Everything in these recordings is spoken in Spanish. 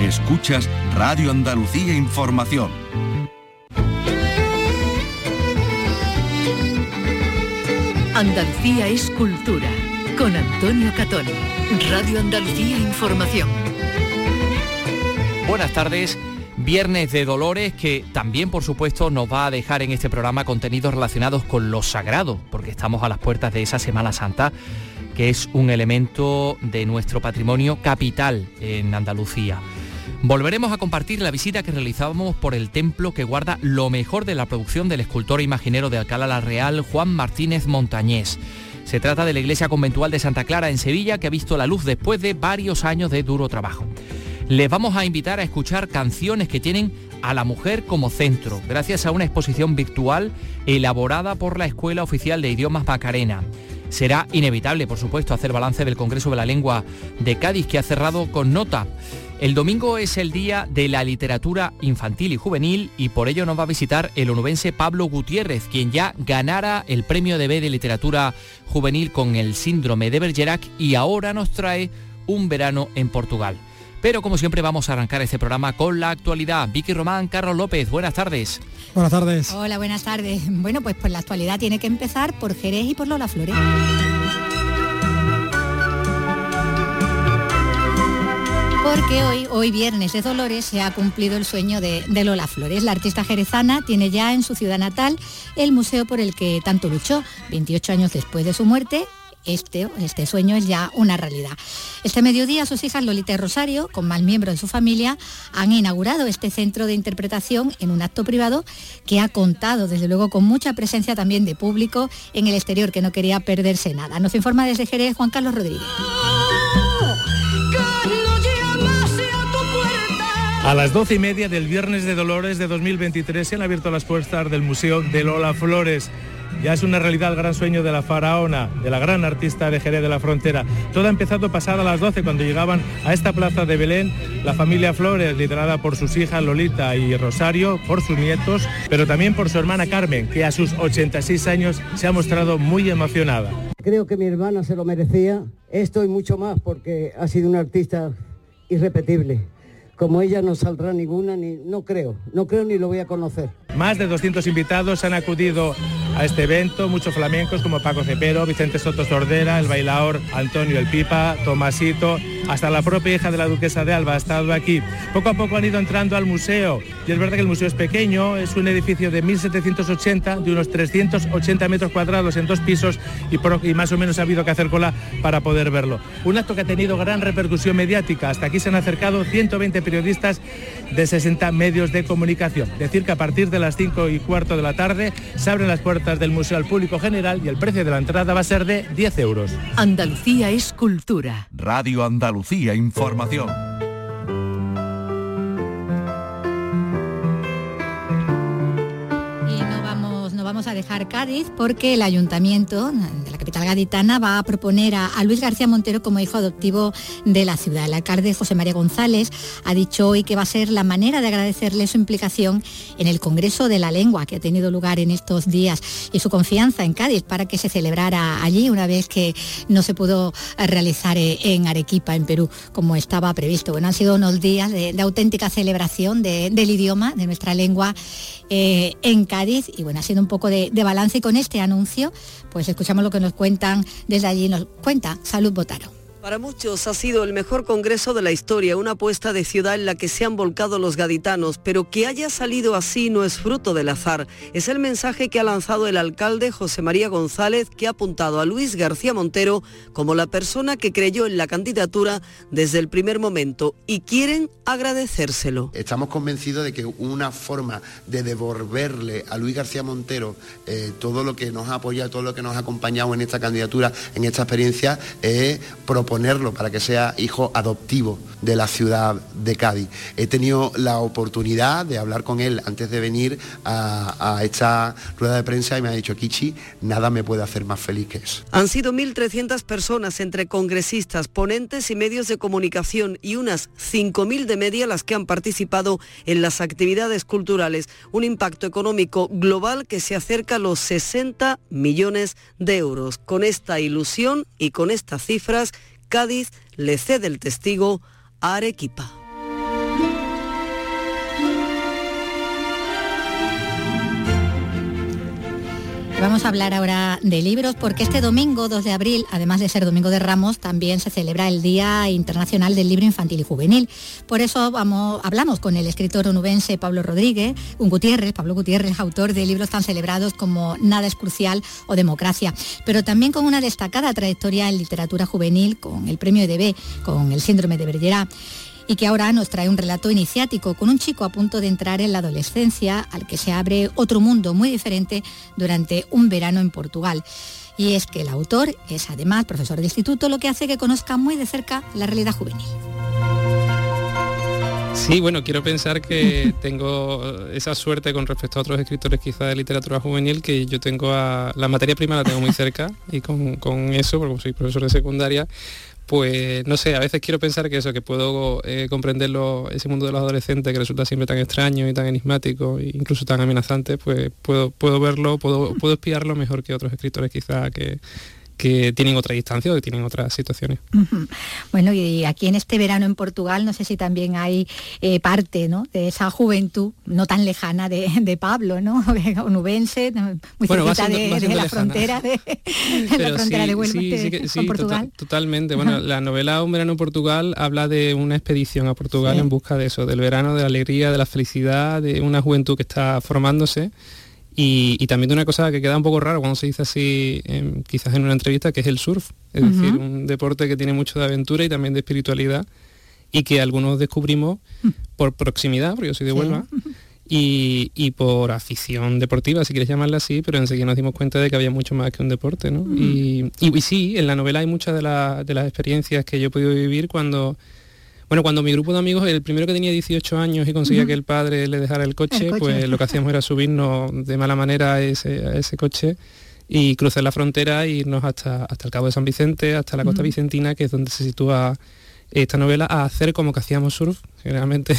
Escuchas Radio Andalucía Información. Andalucía es cultura. Con Antonio Catón. Radio Andalucía Información. Buenas tardes. Viernes de Dolores que también por supuesto nos va a dejar en este programa contenidos relacionados con lo sagrado, porque estamos a las puertas de esa Semana Santa que es un elemento de nuestro patrimonio capital en Andalucía. Volveremos a compartir la visita que realizábamos por el templo que guarda lo mejor de la producción del escultor imaginero de Alcalá la Real, Juan Martínez Montañés. Se trata de la iglesia conventual de Santa Clara en Sevilla que ha visto la luz después de varios años de duro trabajo. Les vamos a invitar a escuchar canciones que tienen a la mujer como centro, gracias a una exposición virtual elaborada por la Escuela Oficial de Idiomas Macarena. Será inevitable, por supuesto, hacer balance del Congreso de la Lengua de Cádiz que ha cerrado con nota. El domingo es el día de la literatura infantil y juvenil y por ello nos va a visitar el onubense Pablo Gutiérrez, quien ya ganara el premio de B de literatura juvenil con el síndrome de Bergerac y ahora nos trae un verano en Portugal. Pero como siempre vamos a arrancar este programa con la actualidad. Vicky Román, Carlos López, buenas tardes. Buenas tardes. Hola, buenas tardes. Bueno, pues, pues la actualidad tiene que empezar por Jerez y por Lola Flores. Porque hoy, hoy viernes de Dolores, se ha cumplido el sueño de, Lola Flores. La artista jerezana tiene ya en su ciudad natal el museo por el que tanto luchó. 28 años después de su muerte, este, este, sueño es ya una realidad. Este mediodía sus hijas Lolita y Rosario, con más miembros de su familia, han inaugurado este centro de interpretación en un acto privado que ha contado, desde luego, con mucha presencia también de público en el exterior, que no quería perderse nada. Nos informa desde Jerez Juan Carlos Rodríguez. A las doce y media del Viernes de Dolores de 2023 se han abierto las puertas del Museo de Lola Flores. Ya es una realidad el gran sueño de la faraona, de la gran artista de Jerez de la Frontera. Todo ha empezado pasada las 12 cuando llegaban a esta plaza de Belén la familia Flores, liderada por sus hijas Lolita y Rosario, por sus nietos, pero también por su hermana Carmen, que a sus 86 años se ha mostrado muy emocionada. Creo que mi hermana se lo merecía, esto y mucho más, porque ha sido una artista irrepetible como ella no saldrá ninguna, ni, no creo, no creo ni lo voy a conocer. Más de 200 invitados han acudido a este evento, muchos flamencos como Paco Cepero, Vicente Soto Sordera, el bailador Antonio El Pipa, Tomasito, hasta la propia hija de la duquesa de Alba ha estado aquí. Poco a poco han ido entrando al museo y es verdad que el museo es pequeño, es un edificio de 1780, de unos 380 metros cuadrados en dos pisos y, más o menos ha habido que hacer cola para poder verlo. Un acto que ha tenido gran repercusión mediática, hasta aquí se han acercado 120 periodistas de 60 medios de comunicación. Decir que a partir de las 5 y cuarto de la tarde se abren las puertas del museo al público general y el precio de la entrada va a ser de 10 euros. Andalucía es cultura. Radio Andalucía Información. Dejar Cádiz porque el ayuntamiento de la capital gaditana va a proponer a, a, Luis García Montero como hijo adoptivo de la ciudad. El alcalde José María González ha dicho hoy que va a ser la manera de agradecerle su implicación en el Congreso de la Lengua que ha tenido lugar en estos días y su confianza en Cádiz para que se celebrara allí una vez que no se pudo realizar en Arequipa, en Perú, como estaba previsto. Bueno, han sido unos días de, auténtica celebración de, del idioma, de nuestra lengua eh, en Cádiz y bueno, ha sido un poco de, de, balance y con este anuncio, pues escuchamos lo que nos cuentan desde allí, nos cuenta Salud Botaro. Para muchos ha sido el mejor congreso de la historia, una apuesta de ciudad en la que se han volcado los gaditanos, pero que haya salido así no es fruto del azar. Es el mensaje que ha lanzado el alcalde José María González, que ha apuntado a Luis García Montero como la persona que creyó en la candidatura desde el primer momento y quieren agradecérselo. Estamos convencidos de que una forma de devolverle a Luis García Montero eh, todo lo que nos ha apoyado, todo lo que nos ha acompañado en esta candidatura, en esta experiencia, es proponer ponerlo para que sea hijo adoptivo de la ciudad de Cádiz. He tenido la oportunidad de hablar con él antes de venir a, a esta rueda de prensa y me ha dicho, Kichi, nada me puede hacer más feliz que eso. Han sido 1.300 personas entre congresistas, ponentes y medios de comunicación y unas 5.000 de media las que han participado en las actividades culturales. Un impacto económico global que se acerca a los 60 millones de euros. Con esta ilusión y con estas cifras, Cádiz le cede el testigo a Arequipa. Vamos a hablar ahora de libros porque este domingo 2 de abril, además de ser Domingo de Ramos, también se celebra el Día Internacional del Libro Infantil y Juvenil. Por eso vamos, hablamos con el escritor onubense Pablo Rodríguez, un Gutiérrez, Pablo Gutiérrez, autor de libros tan celebrados como Nada es crucial o Democracia, pero también con una destacada trayectoria en literatura juvenil, con el premio EDB, con el síndrome de Bergerac y que ahora nos trae un relato iniciático con un chico a punto de entrar en la adolescencia al que se abre otro mundo muy diferente durante un verano en Portugal. Y es que el autor es además profesor de instituto, lo que hace que conozca muy de cerca la realidad juvenil. Sí, bueno, quiero pensar que tengo esa suerte con respecto a otros escritores quizá de literatura juvenil, que yo tengo a, la materia prima la tengo muy cerca y con, con eso, porque soy profesor de secundaria, pues no sé, a veces quiero pensar que eso, que puedo eh, comprenderlo, ese mundo de los adolescentes que resulta siempre tan extraño y tan enigmático e incluso tan amenazante, pues puedo, puedo verlo, puedo, puedo espiarlo mejor que otros escritores quizá que, que tienen otra distancia o que tienen otras situaciones. Bueno, y aquí en este verano en Portugal, no sé si también hay eh, parte de esa juventud no tan lejana de, Pablo, ¿no? Onubense, muy cerca de, la frontera de, la frontera de Huelva sí, Portugal. totalmente. Bueno, la novela Un verano en Portugal habla de una expedición a Portugal en busca de eso, del verano, de la alegría, de la felicidad, de una juventud que está formándose y, también de una cosa que queda un poco raro cuando se dice así, quizás en una entrevista, que es el surf. Es decir, un deporte que tiene mucho de aventura y también de espiritualidad y que algunos descubrimos por proximidad, porque yo soy de Huelva, y, por afición deportiva, si quieres llamarla así, pero enseguida nos dimos cuenta de que había mucho más que un deporte. ¿no? Y, y, sí, en la novela hay muchas de, de las experiencias que yo he podido vivir cuando bueno, cuando mi grupo de amigos, el primero que tenía 18 años y conseguía que el padre le dejara el coche, pues lo que hacíamos era subirnos de mala manera a ese, coche y cruzar la frontera e irnos hasta, hasta el Cabo de San Vicente, hasta la costa vicentina, que es donde se sitúa esta novela, a hacer como que hacíamos surf generalmente.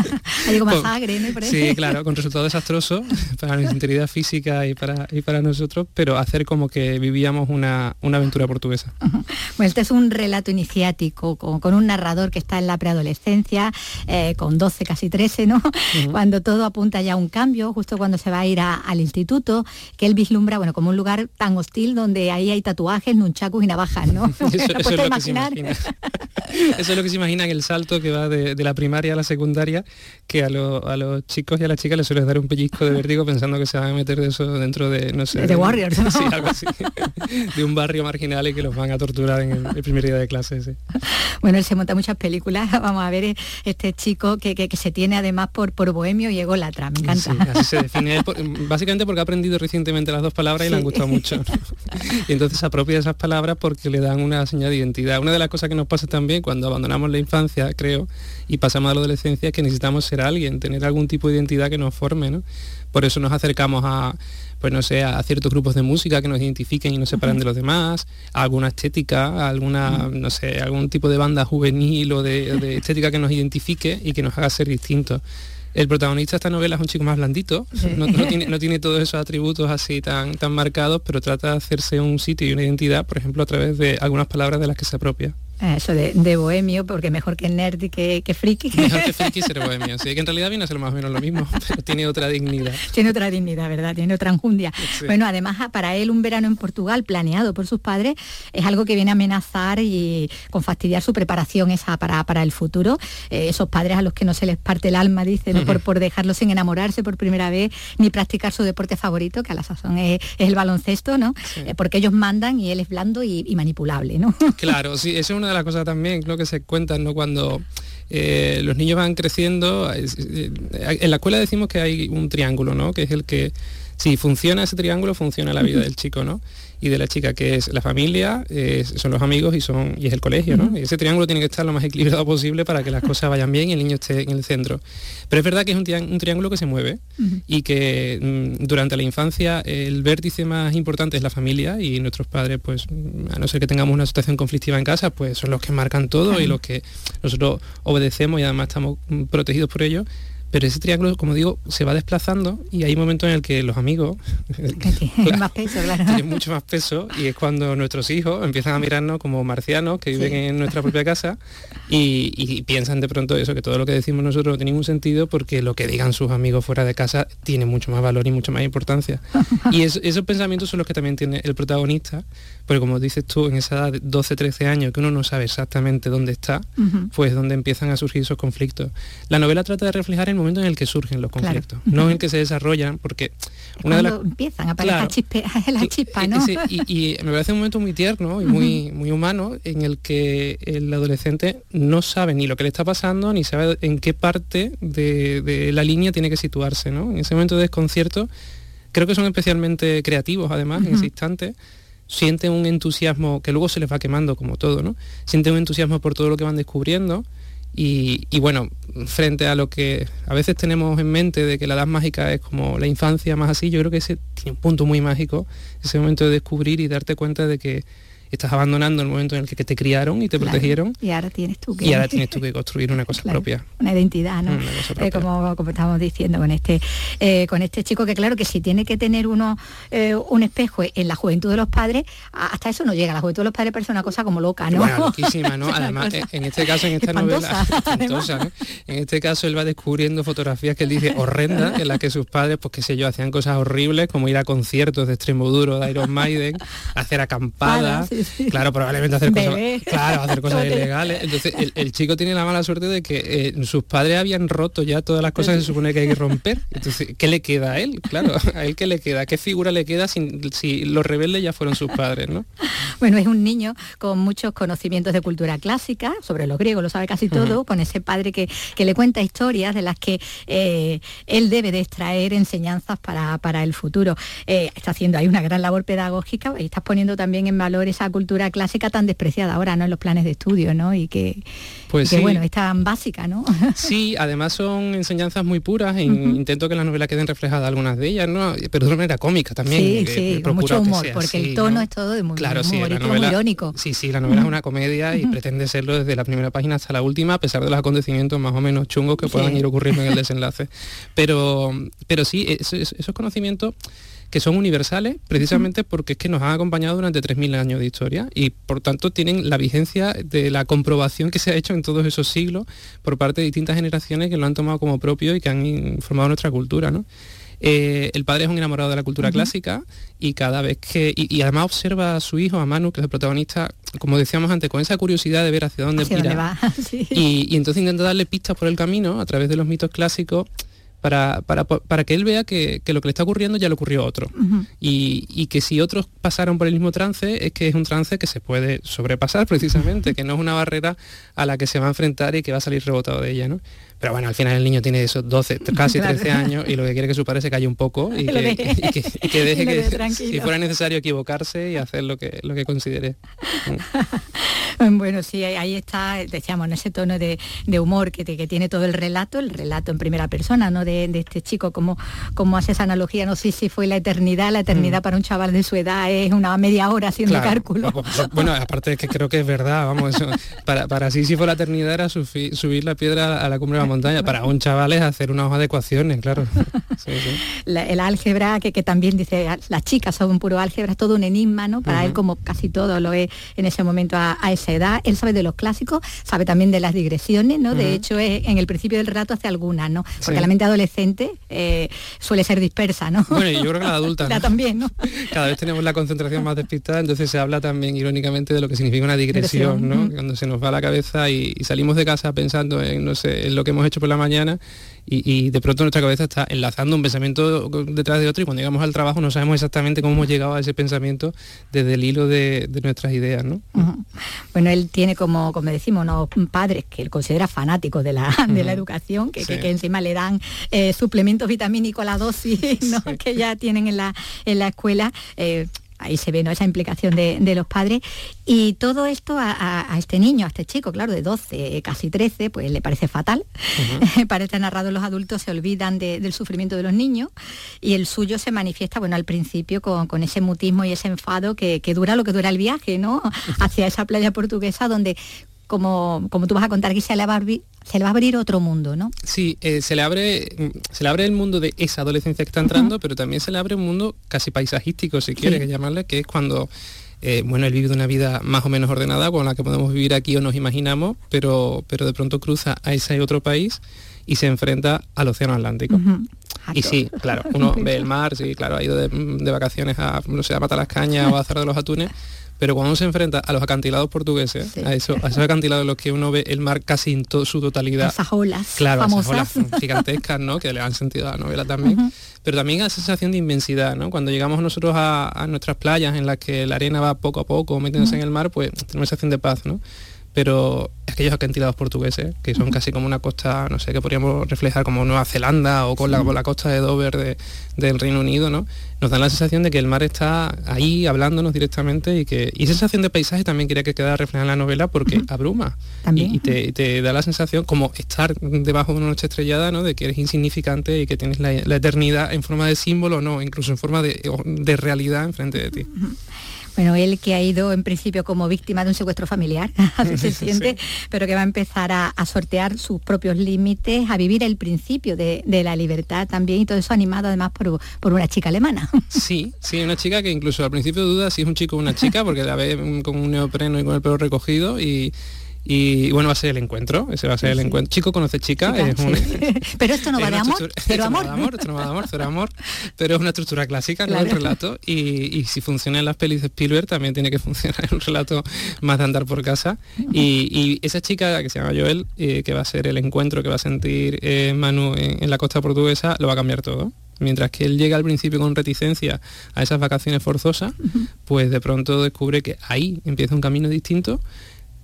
Hay como sangre, ¿no? Sí, claro, con resultado desastroso para nuestra integridad física y para, y para nosotros, pero hacer como que vivíamos una, aventura portuguesa. Bueno, este es un relato iniciático con, un narrador que está en la preadolescencia, eh, con 12, casi 13, ¿no? Cuando todo apunta ya a un cambio, justo cuando se va a ir al instituto, que él vislumbra, bueno, como un lugar tan hostil donde ahí hay tatuajes, nunchakus y navajas, ¿no? eso, es lo que se imagina. eso es lo que se imagina en el salto que va de, de la primera a la secundaria, que a, los chicos y a las chicas les suele dar un pellizco de vértigo pensando que se van a meter de eso dentro de, no sé... De, Warriors, de un barrio marginal y que los van a torturar en el, primer día de clase, Bueno, él se monta muchas películas, vamos a ver eh, este chico que, se tiene además por, por bohemio y ególatra, me encanta. así se define, básicamente porque ha aprendido recientemente las dos palabras y le han gustado mucho. y entonces apropia esas palabras porque le dan una señal de identidad. Una de las cosas que nos pasa también cuando abandonamos la infancia, creo, y pasamos a la adolescencia que necesitamos ser alguien, tener algún tipo de identidad que nos forme, ¿no? Por eso nos acercamos a, pues no sé, a ciertos grupos de música que nos identifiquen y nos separen de los demás, a alguna estética, a alguna, no sé, algún tipo de banda juvenil o de, estética que nos identifique y que nos haga ser distintos. El protagonista de esta novela es un chico más blandito, no, tiene, no, tiene, todos esos atributos así tan, tan marcados, pero trata de hacerse un sitio y una identidad, por ejemplo, a través de algunas palabras de las que se apropia. Eso de, bohemio, porque mejor que nerd y que, que friki. Mejor que friki ser bohemio, sí, que en realidad viene a ser más o menos lo mismo, pero tiene otra dignidad. Tiene otra dignidad, ¿verdad? Tiene otra enjundia. Bueno, además para él un verano en Portugal planeado por sus padres es algo que viene a amenazar y con fastidiar su preparación esa para, para el futuro. Eh, esos padres a los que no se les parte el alma, dicen, por, por dejarlos sin enamorarse por primera vez, ni practicar su deporte favorito, que a la sazón es, el baloncesto, ¿no? Eh, porque ellos mandan y él es blando y, y manipulable, ¿no? Claro, sí, eso es una la cosa también, lo que se cuenta, ¿no? Cuando eh, los niños van creciendo, eh, en la escuela decimos que hay un triángulo, ¿no? Que es el que, si funciona ese triángulo, funciona la vida del chico, ¿no? y de la chica, que es la familia, son los amigos y, son, y es el colegio. ¿no? Y ese triángulo tiene que estar lo más equilibrado posible para que las cosas vayan bien y el niño esté en el centro. Pero es verdad que es un, triángulo que se mueve y que mm, durante la infancia el vértice más importante es la familia y nuestros padres, pues a no ser que tengamos una situación conflictiva en casa, pues son los que marcan todo y los que nosotros obedecemos y además estamos mm, protegidos por ellos pero ese triángulo, como digo, se va desplazando y hay momentos en el que los amigos tienen más peso, claro. tienen mucho más peso y es cuando nuestros hijos empiezan a mirarnos como marcianos que viven en nuestra propia casa y, piensan de pronto eso, que todo lo que decimos nosotros no tiene ningún sentido porque lo que digan sus amigos fuera de casa tiene mucho más valor y mucho más importancia. y esos pensamientos son los que también tiene el protagonista, porque como dices tú, en esa edad de 12, 13 años que uno no sabe exactamente dónde está, pues donde empiezan a surgir esos conflictos. La novela trata de reflejar el momento en el que surgen los conflictos, no en el que se desarrollan, porque una de las... empiezan a aparecer la chispa, ¿no? y, me parece un momento muy tierno y muy, muy humano en el que el adolescente no sabe ni lo que le está pasando, ni sabe en qué parte de, la línea tiene que situarse, ¿no? En ese momento de desconcierto, creo que son especialmente creativos, además, en ese instante, sienten un entusiasmo que luego se les va quemando como todo, ¿no? Sienten un entusiasmo por todo lo que van descubriendo y, bueno, frente a lo que a veces tenemos en mente de que la edad mágica es como la infancia más así, yo creo que ese tiene un punto muy mágico, ese momento de descubrir y darte cuenta de que estás abandonando el momento en el que te criaron y te protegieron. Y ahora tienes tú que... Y ahora tienes tú que construir una cosa propia. Una identidad, ¿no? Eh, como, como estábamos diciendo con este, eh, con este chico, que claro que si tiene que tener uno eh, un espejo en la juventud de los padres, hasta eso no llega. La juventud de los padres parece una cosa como loca, ¿no? Bueno, loquísima, ¿no? Además, en este caso, en esta novela, en este caso él va descubriendo fotografías que él dice horrendas, en las que sus padres, pues qué sé yo, hacían cosas horribles, como ir a conciertos de extremo duro de Iron Maiden, hacer acampadas, Claro, probablemente hacer cosas, claro, hacer cosas ilegales. Entonces, el, chico tiene la mala suerte de que eh, sus padres habían roto ya todas las cosas que se supone que hay que romper. Entonces, ¿qué le queda a él? Claro, a él qué le queda, qué figura le queda si, si los rebeldes ya fueron sus padres, ¿no? Bueno, es un niño con muchos conocimientos de cultura clásica, sobre los griegos lo sabe casi todo, con ese padre que, le cuenta historias de las que eh, él debe de extraer enseñanzas para, el futuro. Eh, está haciendo ahí una gran labor pedagógica y estás poniendo también en valor esa cultura clásica tan despreciada ahora, ¿no? En los planes de estudio, ¿no? Y que, pues bueno, es tan básica, ¿no? Sí, además son enseñanzas muy puras e intento que las novelas queden reflejadas algunas de ellas, ¿no? Pero de una manera cómica también. Sí, sí, con mucho humor, porque el tono es todo de muy, claro, sí, muy irónico. Sí, sí, la novela es una comedia y pretende serlo desde la primera página hasta la última, a pesar de los acontecimientos más o menos chungos que puedan ir ocurriendo en el desenlace. Pero, pero sí, esos conocimientos que son universales precisamente porque es que nos han acompañado durante 3.000 años de historia y por tanto tienen la vigencia de la comprobación que se ha hecho en todos esos siglos por parte de distintas generaciones que lo han tomado como propio y que han informado nuestra cultura. ¿no? Eh, el padre es un enamorado de la cultura clásica y cada vez que y, además observa a su hijo a Manu que es el protagonista como decíamos antes con esa curiosidad de ver hacia dónde va. y, y, entonces intenta darle pistas por el camino a través de los mitos clásicos para, para, que él vea que, lo que le está ocurriendo ya le ocurrió a otro. y, que si otros pasaron por el mismo trance, es que es un trance que se puede sobrepasar precisamente, que no es una barrera a la que se va a enfrentar y que va a salir rebotado de ella. ¿no? Pero bueno, al final el niño tiene esos 12, casi 13 años y lo que quiere que su padre se calle un poco y que, deje que, si fuera necesario equivocarse y hacer lo que, lo que considere. bueno, sí, ahí está, decíamos, en ese tono de, humor que, que, tiene todo el relato, el relato en primera persona, ¿no? De, este chico, como, como hace esa analogía, no sé si fue la eternidad, la eternidad mm. para un chaval de su edad es una media hora haciendo cálculo. Bueno, aparte de que creo que es verdad, vamos, eso, para, para sí si fue la eternidad era subir la piedra a la cumbre de montaña. Para un chaval es hacer unas adecuaciones, claro. el álgebra, que, también dice, las chicas son un puro álgebra, es todo un enigma, ¿no? Para él, como casi todo lo es en ese momento a, esa edad. Él sabe de los clásicos, sabe también de las digresiones, ¿no? De hecho, en el principio del relato hace algunas, ¿no? Porque la mente adolescente eh, suele ser dispersa, ¿no? Bueno, yo creo que la adulta. también, ¿no? Cada vez tenemos la concentración más despistada, entonces se habla también irónicamente de lo que significa una digresión, ¿no? Cuando se nos va la cabeza y, y, salimos de casa pensando en, no sé, en lo que hemos hecho por la mañana y, de pronto nuestra cabeza está enlazando un pensamiento detrás de otro y cuando llegamos al trabajo no sabemos exactamente cómo hemos llegado a ese pensamiento desde el hilo de, nuestras ideas. ¿no? Bueno, él tiene como, como decimos, unos padres que él considera fanáticos de la, de la educación, que, que, encima le dan eh, suplementos vitamínicos a la dosis que ya tienen en la, en la escuela. Eh, ahí se ve ¿no? esa implicación de, los padres. Y todo esto a, este niño, a este chico, claro, de 12, casi 13, pues le parece fatal. parece narrado los adultos se olvidan del sufrimiento de los niños y el suyo se manifiesta, bueno, al principio con, ese mutismo y ese enfado que, dura lo que dura el viaje, ¿no? Hacia esa playa portuguesa donde como, como tú vas a contar Gisela Barbie, se le va a abrir otro mundo, ¿no? Sí, eh, se, le abre, se le abre el mundo de esa adolescencia que está entrando, pero también se le abre un mundo casi paisajístico, si quiere que llamarle, que es cuando eh, bueno, él vive una vida más o menos ordenada con la que podemos vivir aquí o nos imaginamos, pero, pero de pronto cruza a ese otro país y se enfrenta al Océano Atlántico. Y sí, claro, uno ve el mar, sí, claro, ha ido de, de vacaciones a, no sé, a matar las cañas o a hacer de los atunes, pero cuando uno se enfrenta a los acantilados portugueses, a, eso, a esos acantilados en los que uno ve el mar casi en toda su totalidad. Esas olas claro, famosas. esas olas gigantescas, ¿no? Que le han sentido a la novela también. Pero también a esa sensación de inmensidad, ¿no? Cuando llegamos nosotros a, a, nuestras playas en las que la arena va poco a poco metiéndose en el mar, pues tenemos esa sensación de paz, ¿no? Pero aquellos acantilados portugueses, que son casi como una costa, no sé, que podríamos reflejar como Nueva Zelanda o con la, la costa de Dover de, del Reino Unido, ¿no? Nos dan la sensación de que el mar está ahí hablándonos directamente y que y esa sensación de paisaje también quería que quedara reflejada en la novela porque abruma y, y te, te, da la sensación como estar debajo de una noche estrellada, ¿no? De que eres insignificante y que tienes la, la eternidad en forma de símbolo, no, incluso en forma de, de realidad enfrente de ti. Bueno, él que ha ido en principio como víctima de un secuestro familiar, así se siente, sí. pero que va a empezar a, a, sortear sus propios límites, a vivir el principio de, de, la libertad también y todo eso animado además por, por, una chica alemana. Sí, sí, una chica que incluso al principio duda si es un chico o una chica porque la ve con un neopreno y con el pelo recogido y y bueno, va a ser el encuentro, ese va a ser sí, el encuentro. Chico conoce chica, chica es un... sí. pero esto no va de amor, pero amor. No va de amor, esto no va de amor, cero amor, pero es una estructura clásica, claro. ¿no? El relato, y, y, si funciona en las pelis de Spielberg, también tiene que funcionar en un relato más de andar por casa. Y, y, esa chica que se llama Joel, eh, que va a ser el encuentro que va a sentir eh, Manu en, en la costa portuguesa, lo va a cambiar todo mientras que él llega al principio con reticencia a esas vacaciones forzosas, uh -huh. pues de pronto descubre que ahí empieza un camino distinto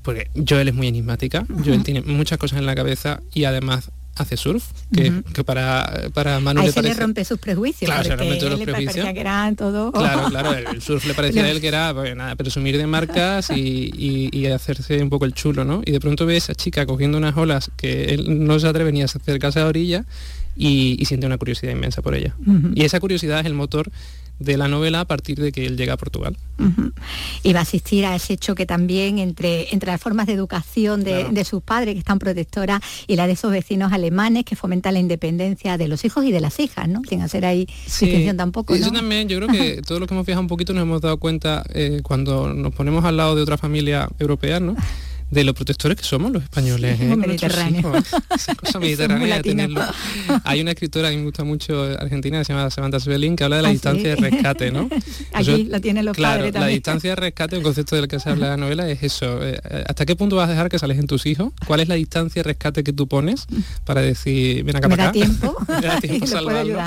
porque Joel es muy enigmática, uh -huh. Joel tiene muchas cosas en la cabeza y además hace surf, que, uh -huh. que para, para Manu le se parece... le rompe sus prejuicios. Claro, se rompe todos los prejuicios. que eran todo... Claro, claro, el surf le parecía a él que era pues, nada, presumir de marcas y, y, y, hacerse un poco el chulo, ¿no? Y de pronto ve a esa chica cogiendo unas olas que él no se atreve ni a acercarse a la orilla y, y siente una curiosidad inmensa por ella. Uh -huh. Y esa curiosidad es el motor de la novela a partir de que él llega a Portugal. Uh -huh. Y va a asistir a ese choque también entre, entre las formas de educación de, claro. de, sus padres, que están protectoras, y la de esos vecinos alemanes que fomentan la independencia de los hijos y de las hijas, ¿no? Sin hacer ahí sí. distinción tampoco. Eso ¿no? también, yo creo que todos los que hemos viajado un poquito nos hemos dado cuenta eh, cuando nos ponemos al lado de otra familia europea, ¿no? De los protectores que somos los españoles. Sí, ¿eh? Mediterráneo. Esa cosa mediterránea tenerlo. Hay una escritora que me gusta mucho argentina que se llama Samantha Svelin que habla de la ah, distancia sí. de rescate, ¿no? Aquí la tienen los claro, padres la distancia de rescate, un concepto del que se habla en la novela es eso. Eh, ¿Hasta qué punto vas a dejar que salen tus hijos? ¿Cuál es la distancia de rescate que tú pones para decir, ven acá ¿Me para acá? Da tiempo? Me da tiempo salvarlo.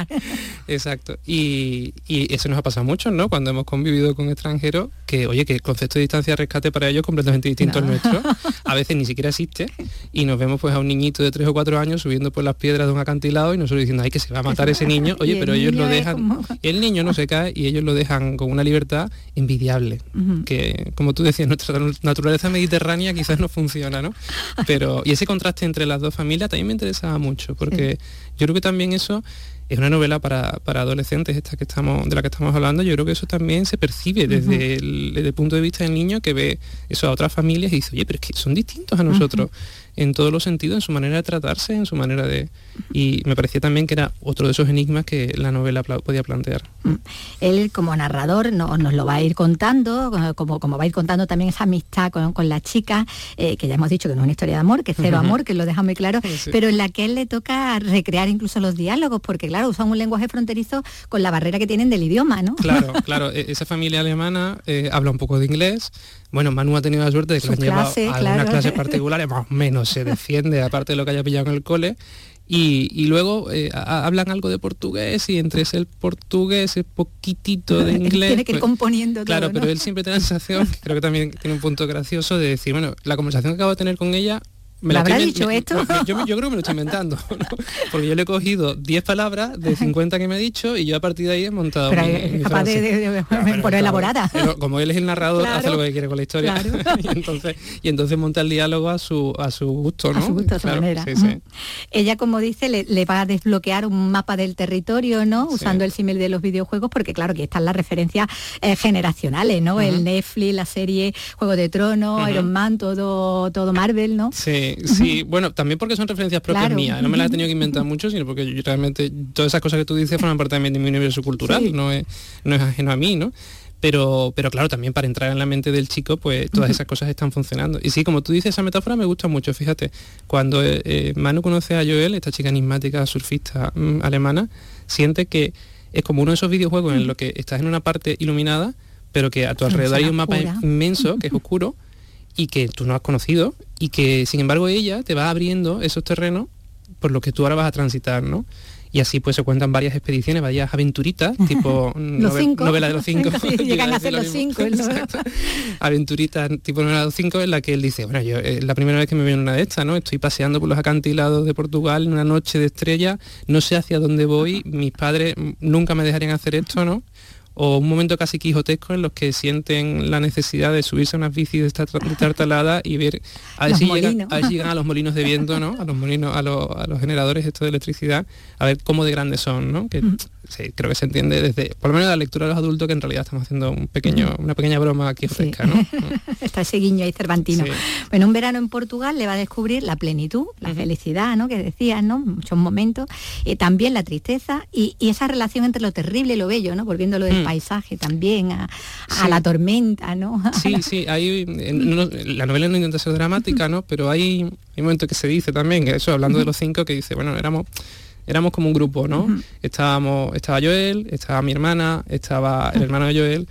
Exacto. Y, y, eso nos ha pasado mucho, ¿no? Cuando hemos convivido con extranjeros, que oye, que el concepto de distancia de rescate para ellos es completamente distinto no. al nuestro. A veces ni siquiera existe y nos vemos pues a un niñito de tres o cuatro años subiendo por las piedras de un acantilado y nosotros diciendo ay que se va a matar ese niño oye pero ellos lo dejan como... el niño no se cae y ellos lo dejan con una libertad envidiable uh -huh. que como tú decías nuestra naturaleza mediterránea quizás no funciona no pero y ese contraste entre las dos familias también me interesaba mucho porque sí. yo creo que también eso es una novela para, para, adolescentes esta que estamos de la que estamos hablando yo creo que eso también se percibe desde, uh -huh. el, desde el, punto de vista del niño que ve eso a otras familias y dice oye pero es que son distintos a nosotros uh -huh en todos los sentidos, en su manera de tratarse, en su manera de... Y me parecía también que era otro de esos enigmas que la novela podía plantear. Mm. Él como narrador no, nos lo va a ir contando, como, como va a ir contando también esa amistad con, con la chica, eh, que ya hemos dicho que no es una historia de amor, que es cero uh -huh. amor, que lo deja muy claro, sí. pero en la que él le toca recrear incluso los diálogos, porque claro, usan un lenguaje fronterizo con la barrera que tienen del idioma, ¿no? Claro, claro, e-, esa familia alemana eh, habla un poco de inglés, bueno, Manu ha tenido la suerte de que lo han clase, llevado a claro. algunas clases particulares, más o menos se defiende, aparte de lo que haya pillado en el cole. Y, y luego eh, hablan algo de portugués y entre ese el portugués, ese poquitito de inglés. Tiene que ir pues, componiendo Claro, todo, pero ¿no? él siempre tiene la sensación, creo que también tiene un punto gracioso de decir, bueno, la conversación que acabo de tener con ella me la habrá dicho me, esto? Yo, yo, creo que me lo estoy inventando, ¿no? porque yo le he cogido 10 palabras de 50 que me ha dicho y yo a partir de ahí he montado pero mi, es mi capaz de, de, de, pero, por elaborada. Pero como él es el narrador, claro. hace lo que quiere con la historia. Y, entonces, y entonces monta el diálogo a su, a su gusto, ¿no? A su gusto, a su manera. Sí, sí. Ella, como dice, le, le, va a desbloquear un mapa del territorio, ¿no? Sí. Usando el símil de los videojuegos, porque claro, que están las referencias eh, generacionales, ¿no? Uh -huh. El Netflix, la serie Juego de Tronos, uh -huh. Iron Man, todo, todo Marvel, ¿no? Sí, Eh, sí, bueno, también porque son referencias propias mías, no me las he tenido que inventar mucho, sino porque yo realmente todas esas cosas que tú dices forman parte de mi universo cultural, no, es, no es ajeno a mí, ¿no? Pero, pero claro, también para entrar en la mente del chico, pues todas esas cosas están funcionando. Y sí, como tú dices, esa metáfora me gusta mucho, fíjate, cuando eh, eh, Manu conoce a Joel, esta chica enigmática surfista mm, alemana, siente que es como uno de esos videojuegos en los que estás en una parte iluminada, pero que a tu alrededor hay un mapa inmenso, que es oscuro, y que tú no has conocido, y que sin embargo ella te va abriendo esos terrenos por los que tú ahora vas a transitar, ¿no? y así pues se cuentan varias expediciones, varias aventuritas, tipo novela de los cinco. llegan a ser los cinco. aventuritas tipo novela de los cinco en la que él dice, bueno, yo es la primera vez que me veo en una de estas, ¿no? Estoy paseando por los acantilados de Portugal en una noche de estrella, no sé hacia dónde voy, mis padres nunca me dejarían hacer esto, ¿no? O un momento casi quijotesco en los que sienten la necesidad de subirse a unas bicis de esta tartalada y ver a ver, si llegan, a llegan, a los molinos de viento, ¿no? A los molinos, a, los, a los generadores esto de electricidad, a ver cómo de grandes son, ¿no? Que, sí, creo que se entiende desde, por lo menos la lectura de los adultos, que en realidad estamos haciendo un pequeño, una pequeña broma aquí fresca, ¿no? Está ese guiño ahí cervantino. Bueno, un verano en Portugal le va a descubrir la plenitud, la felicidad, ¿no? Que decías, ¿no? Muchos momentos, eh, también la tristeza y, esa relación entre lo terrible y lo bello, ¿no? Volviendo lo del mm. paisaje también, a, la tormenta, ¿no? Sí, sí, hay, la novela no intenta ser dramática, ¿no? Pero hay, hay un momento que se dice también, que eso, hablando de los cinco, que dice, bueno, éramos éramos como un grupo, ¿no? Estábamos, estaba Joel, estaba mi hermana, estaba el hermano de Joel,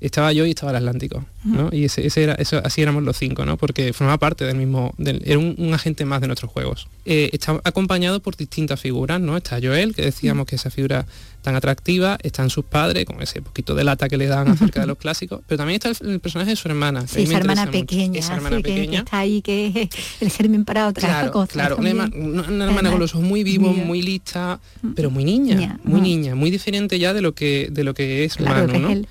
estaba yo y estaba el Atlántico, ¿no? Y ese, era, eso, así éramos los cinco, ¿no? Porque formaba parte del mismo, era un, agente más de nuestros juegos. Eh, está acompañado por distintas figuras, ¿no? Está Joel, que decíamos que esa figura tan atractiva, están sus padres, con ese poquito de lata que le dan acerca de los clásicos, pero también está el, personaje de su hermana. Sí, esa hermana pequeña, esa hermana pequeña. Que, está ahí, que es el germen para otra claro, Claro, una, hermana con los ojos muy vivos, muy lista, pero muy niña, muy niña, muy diferente ya de lo que, de lo que es Manu, ¿no?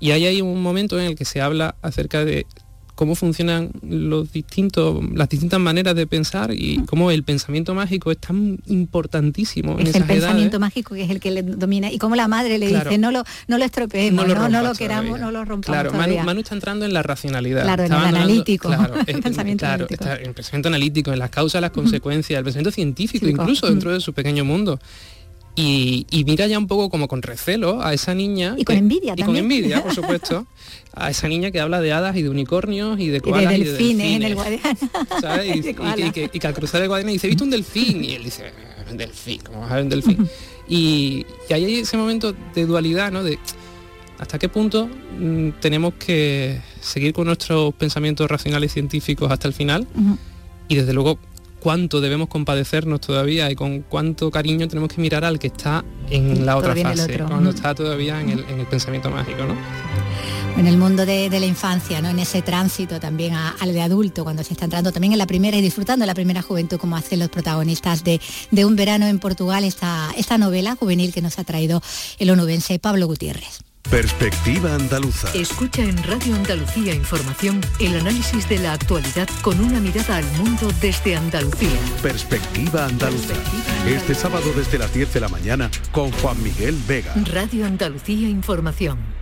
Y ahí hay un momento en el que se habla acerca de cómo funcionan los distintos, las distintas maneras de pensar y cómo el pensamiento mágico es tan importantísimo. Es el pensamiento mágico que es el que le domina y como la madre le dice no lo, no lo estropeemos, no lo, queramos, no lo rompamos. Claro, Manu, está entrando en la racionalidad. Claro, en el analítico. Claro, el pensamiento analítico. Está en el pensamiento analítico, en las causas, las consecuencias, el pensamiento científico, incluso dentro de su pequeño mundo. Y, mira ya un poco como con recelo a esa niña. Y con envidia y con envidia, por supuesto. A esa niña que habla de hadas y de unicornios y de koalas y de delfines, en el Guadiana. Y, que, al cruzar el Guadiana dice, ¿he visto un delfín? Y él dice, un delfín, ¿cómo vas a ver un delfín? y, ahí hay ese momento de dualidad, ¿no? De hasta qué punto mm, tenemos que seguir con nuestros pensamientos racionales y científicos hasta el final. Y desde luego cuánto debemos compadecernos todavía y con cuánto cariño tenemos que mirar al que está en la otra fase, cuando está todavía en el, pensamiento mágico, ¿no? En el mundo de, la infancia, ¿no? en ese tránsito también al de adulto, cuando se está entrando también en la primera y disfrutando de la primera juventud, como hacen los protagonistas de, de Un verano en Portugal, esta, esta novela juvenil que nos ha traído el onubense Pablo Gutiérrez. Perspectiva andaluza. Escucha en Radio Andalucía Información el análisis de la actualidad con una mirada al mundo desde Andalucía. Perspectiva andaluza. Este sábado desde las 10 de la mañana con Juan Miguel Vega. Radio Andalucía Información.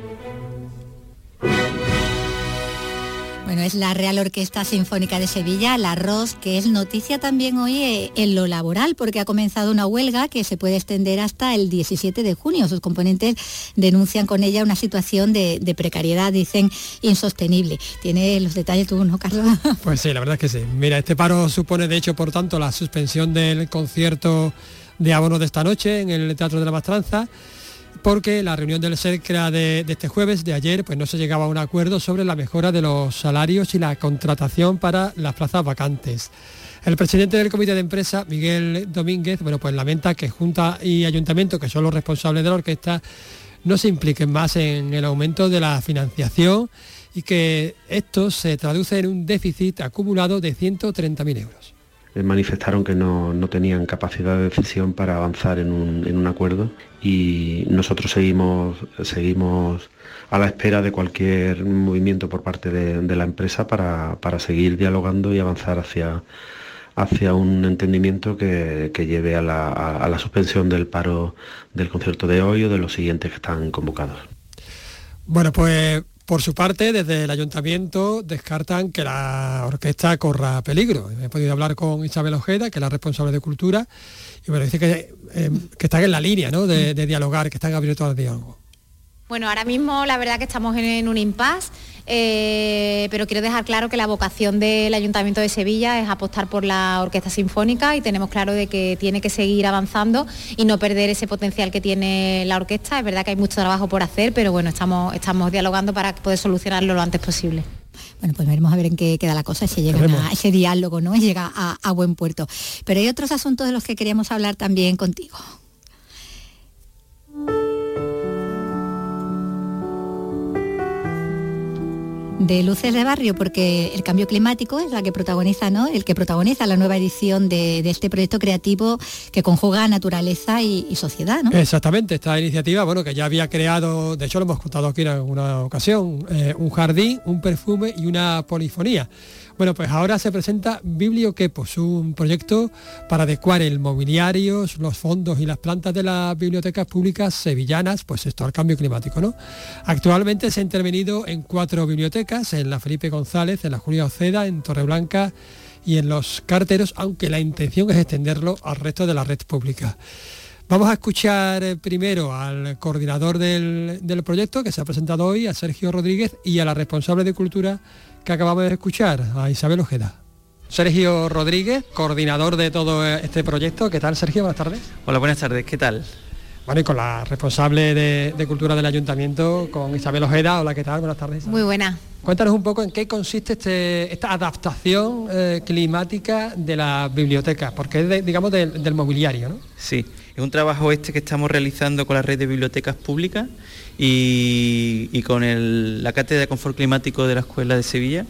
Bueno, es la Real Orquesta Sinfónica de Sevilla, la ROS, que es noticia también hoy eh, en lo laboral, porque ha comenzado una huelga que se puede extender hasta el 17 de junio. Sus componentes denuncian con ella una situación de, precariedad, dicen, insostenible. Tiene los detalles tú, ¿no, Carlos? Pues sí, la verdad es que sí. Mira, este paro supone, de hecho, por tanto, la suspensión del concierto de abono de esta noche en el Teatro de la Mastranza porque la reunión del CERCRA de, este jueves, de ayer, pues no se llegaba a un acuerdo sobre la mejora de los salarios y la contratación para las plazas vacantes. El presidente del comité de empresa, Miguel Domínguez, bueno, pues lamenta que Junta y Ayuntamiento, que son los responsables de la orquesta, no se impliquen más en el aumento de la financiación y que esto se traduce en un déficit acumulado de 130.000 euros. Eh, manifestaron que no, tenían capacidad de decisión para avanzar en un, acuerdo y nosotros seguimos, seguimos a la espera de cualquier movimiento por parte de, la empresa para, seguir dialogando y avanzar hacia, hacia un entendimiento que, lleve a la, suspensión del paro del concierto de hoy o de los siguientes que están convocados. Bueno, pues por su parte, desde el ayuntamiento descartan que la orquesta corra peligro. He podido hablar con Isabel Ojeda, que es la responsable de cultura, y bueno, dice que, eh, están en la línea de, de dialogar, que están abiertos al diálogo. Bueno, ahora mismo la verdad que estamos en, un impasse, eh, pero quiero dejar claro que la vocación del Ayuntamiento de Sevilla es apostar por la Orquesta Sinfónica y tenemos claro de que tiene que seguir avanzando y no perder ese potencial que tiene la orquesta. Es verdad que hay mucho trabajo por hacer, pero bueno, estamos, estamos dialogando para poder solucionarlo lo antes posible. Bueno, pues veremos a ver en qué queda la cosa, si llega a ese diálogo, ¿no? Llega a buen puerto. Pero hay otros asuntos de los que queríamos hablar también contigo. De Luces de Barrio, porque el cambio climático es la que protagoniza, ¿no? El que protagoniza la nueva edición de, este proyecto creativo que conjuga naturaleza y, sociedad, ¿no? Exactamente, esta iniciativa, bueno, que ya había creado, de hecho lo hemos contado aquí en alguna ocasión, eh, un jardín, un perfume y una polifonía. Bueno, pues ahora se presenta Biblioquepos, un proyecto para adecuar el mobiliario, los fondos y las plantas de las bibliotecas públicas sevillanas, pues esto al cambio climático, ¿no? Actualmente se ha intervenido en cuatro bibliotecas, en la Felipe González, en la Julia Oceda, en Torreblanca y en los carteros, aunque la intención es extenderlo al resto de la red pública. Vamos a escuchar eh, primero al coordinador del, del, proyecto que se ha presentado hoy, a Sergio Rodríguez, y a la responsable de Cultura que acabamos de escuchar, a Isabel Ojeda. Sergio Rodríguez, coordinador de todo este proyecto. ¿Qué tal, Sergio? Buenas tardes. Hola, buenas tardes. ¿Qué tal? Bueno, y con la responsable de, Cultura del Ayuntamiento, con Isabel Ojeda. Hola, ¿qué tal? Buenas tardes. Muy buena. Cuéntanos un poco en qué consiste este, esta adaptación eh, climática de las bibliotecas, porque es, digamos, del, mobiliario, ¿no? Sí, es un trabajo este que estamos realizando con la red de bibliotecas públicas y, con la Cátedra de Confort Climático de la Escuela de Sevilla.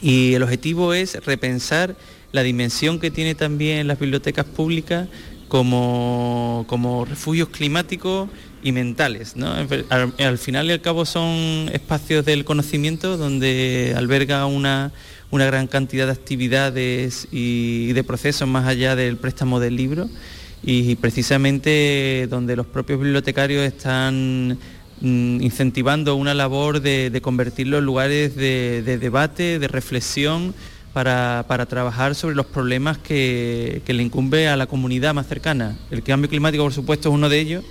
Y el objetivo es repensar la dimensión que tiene también las bibliotecas públicas como, refugios climáticos y mentales. Al, final y al cabo son espacios del conocimiento donde alberga una, una gran cantidad de actividades y de procesos más allá del préstamo del libro y precisamente donde los propios bibliotecarios están Mm, incentivando una labor de, convertirlo en lugares de, debate, de reflexión, para, trabajar sobre los problemas que le incumbe a la comunidad más cercana. El cambio climático, por supuesto, es uno de ellos,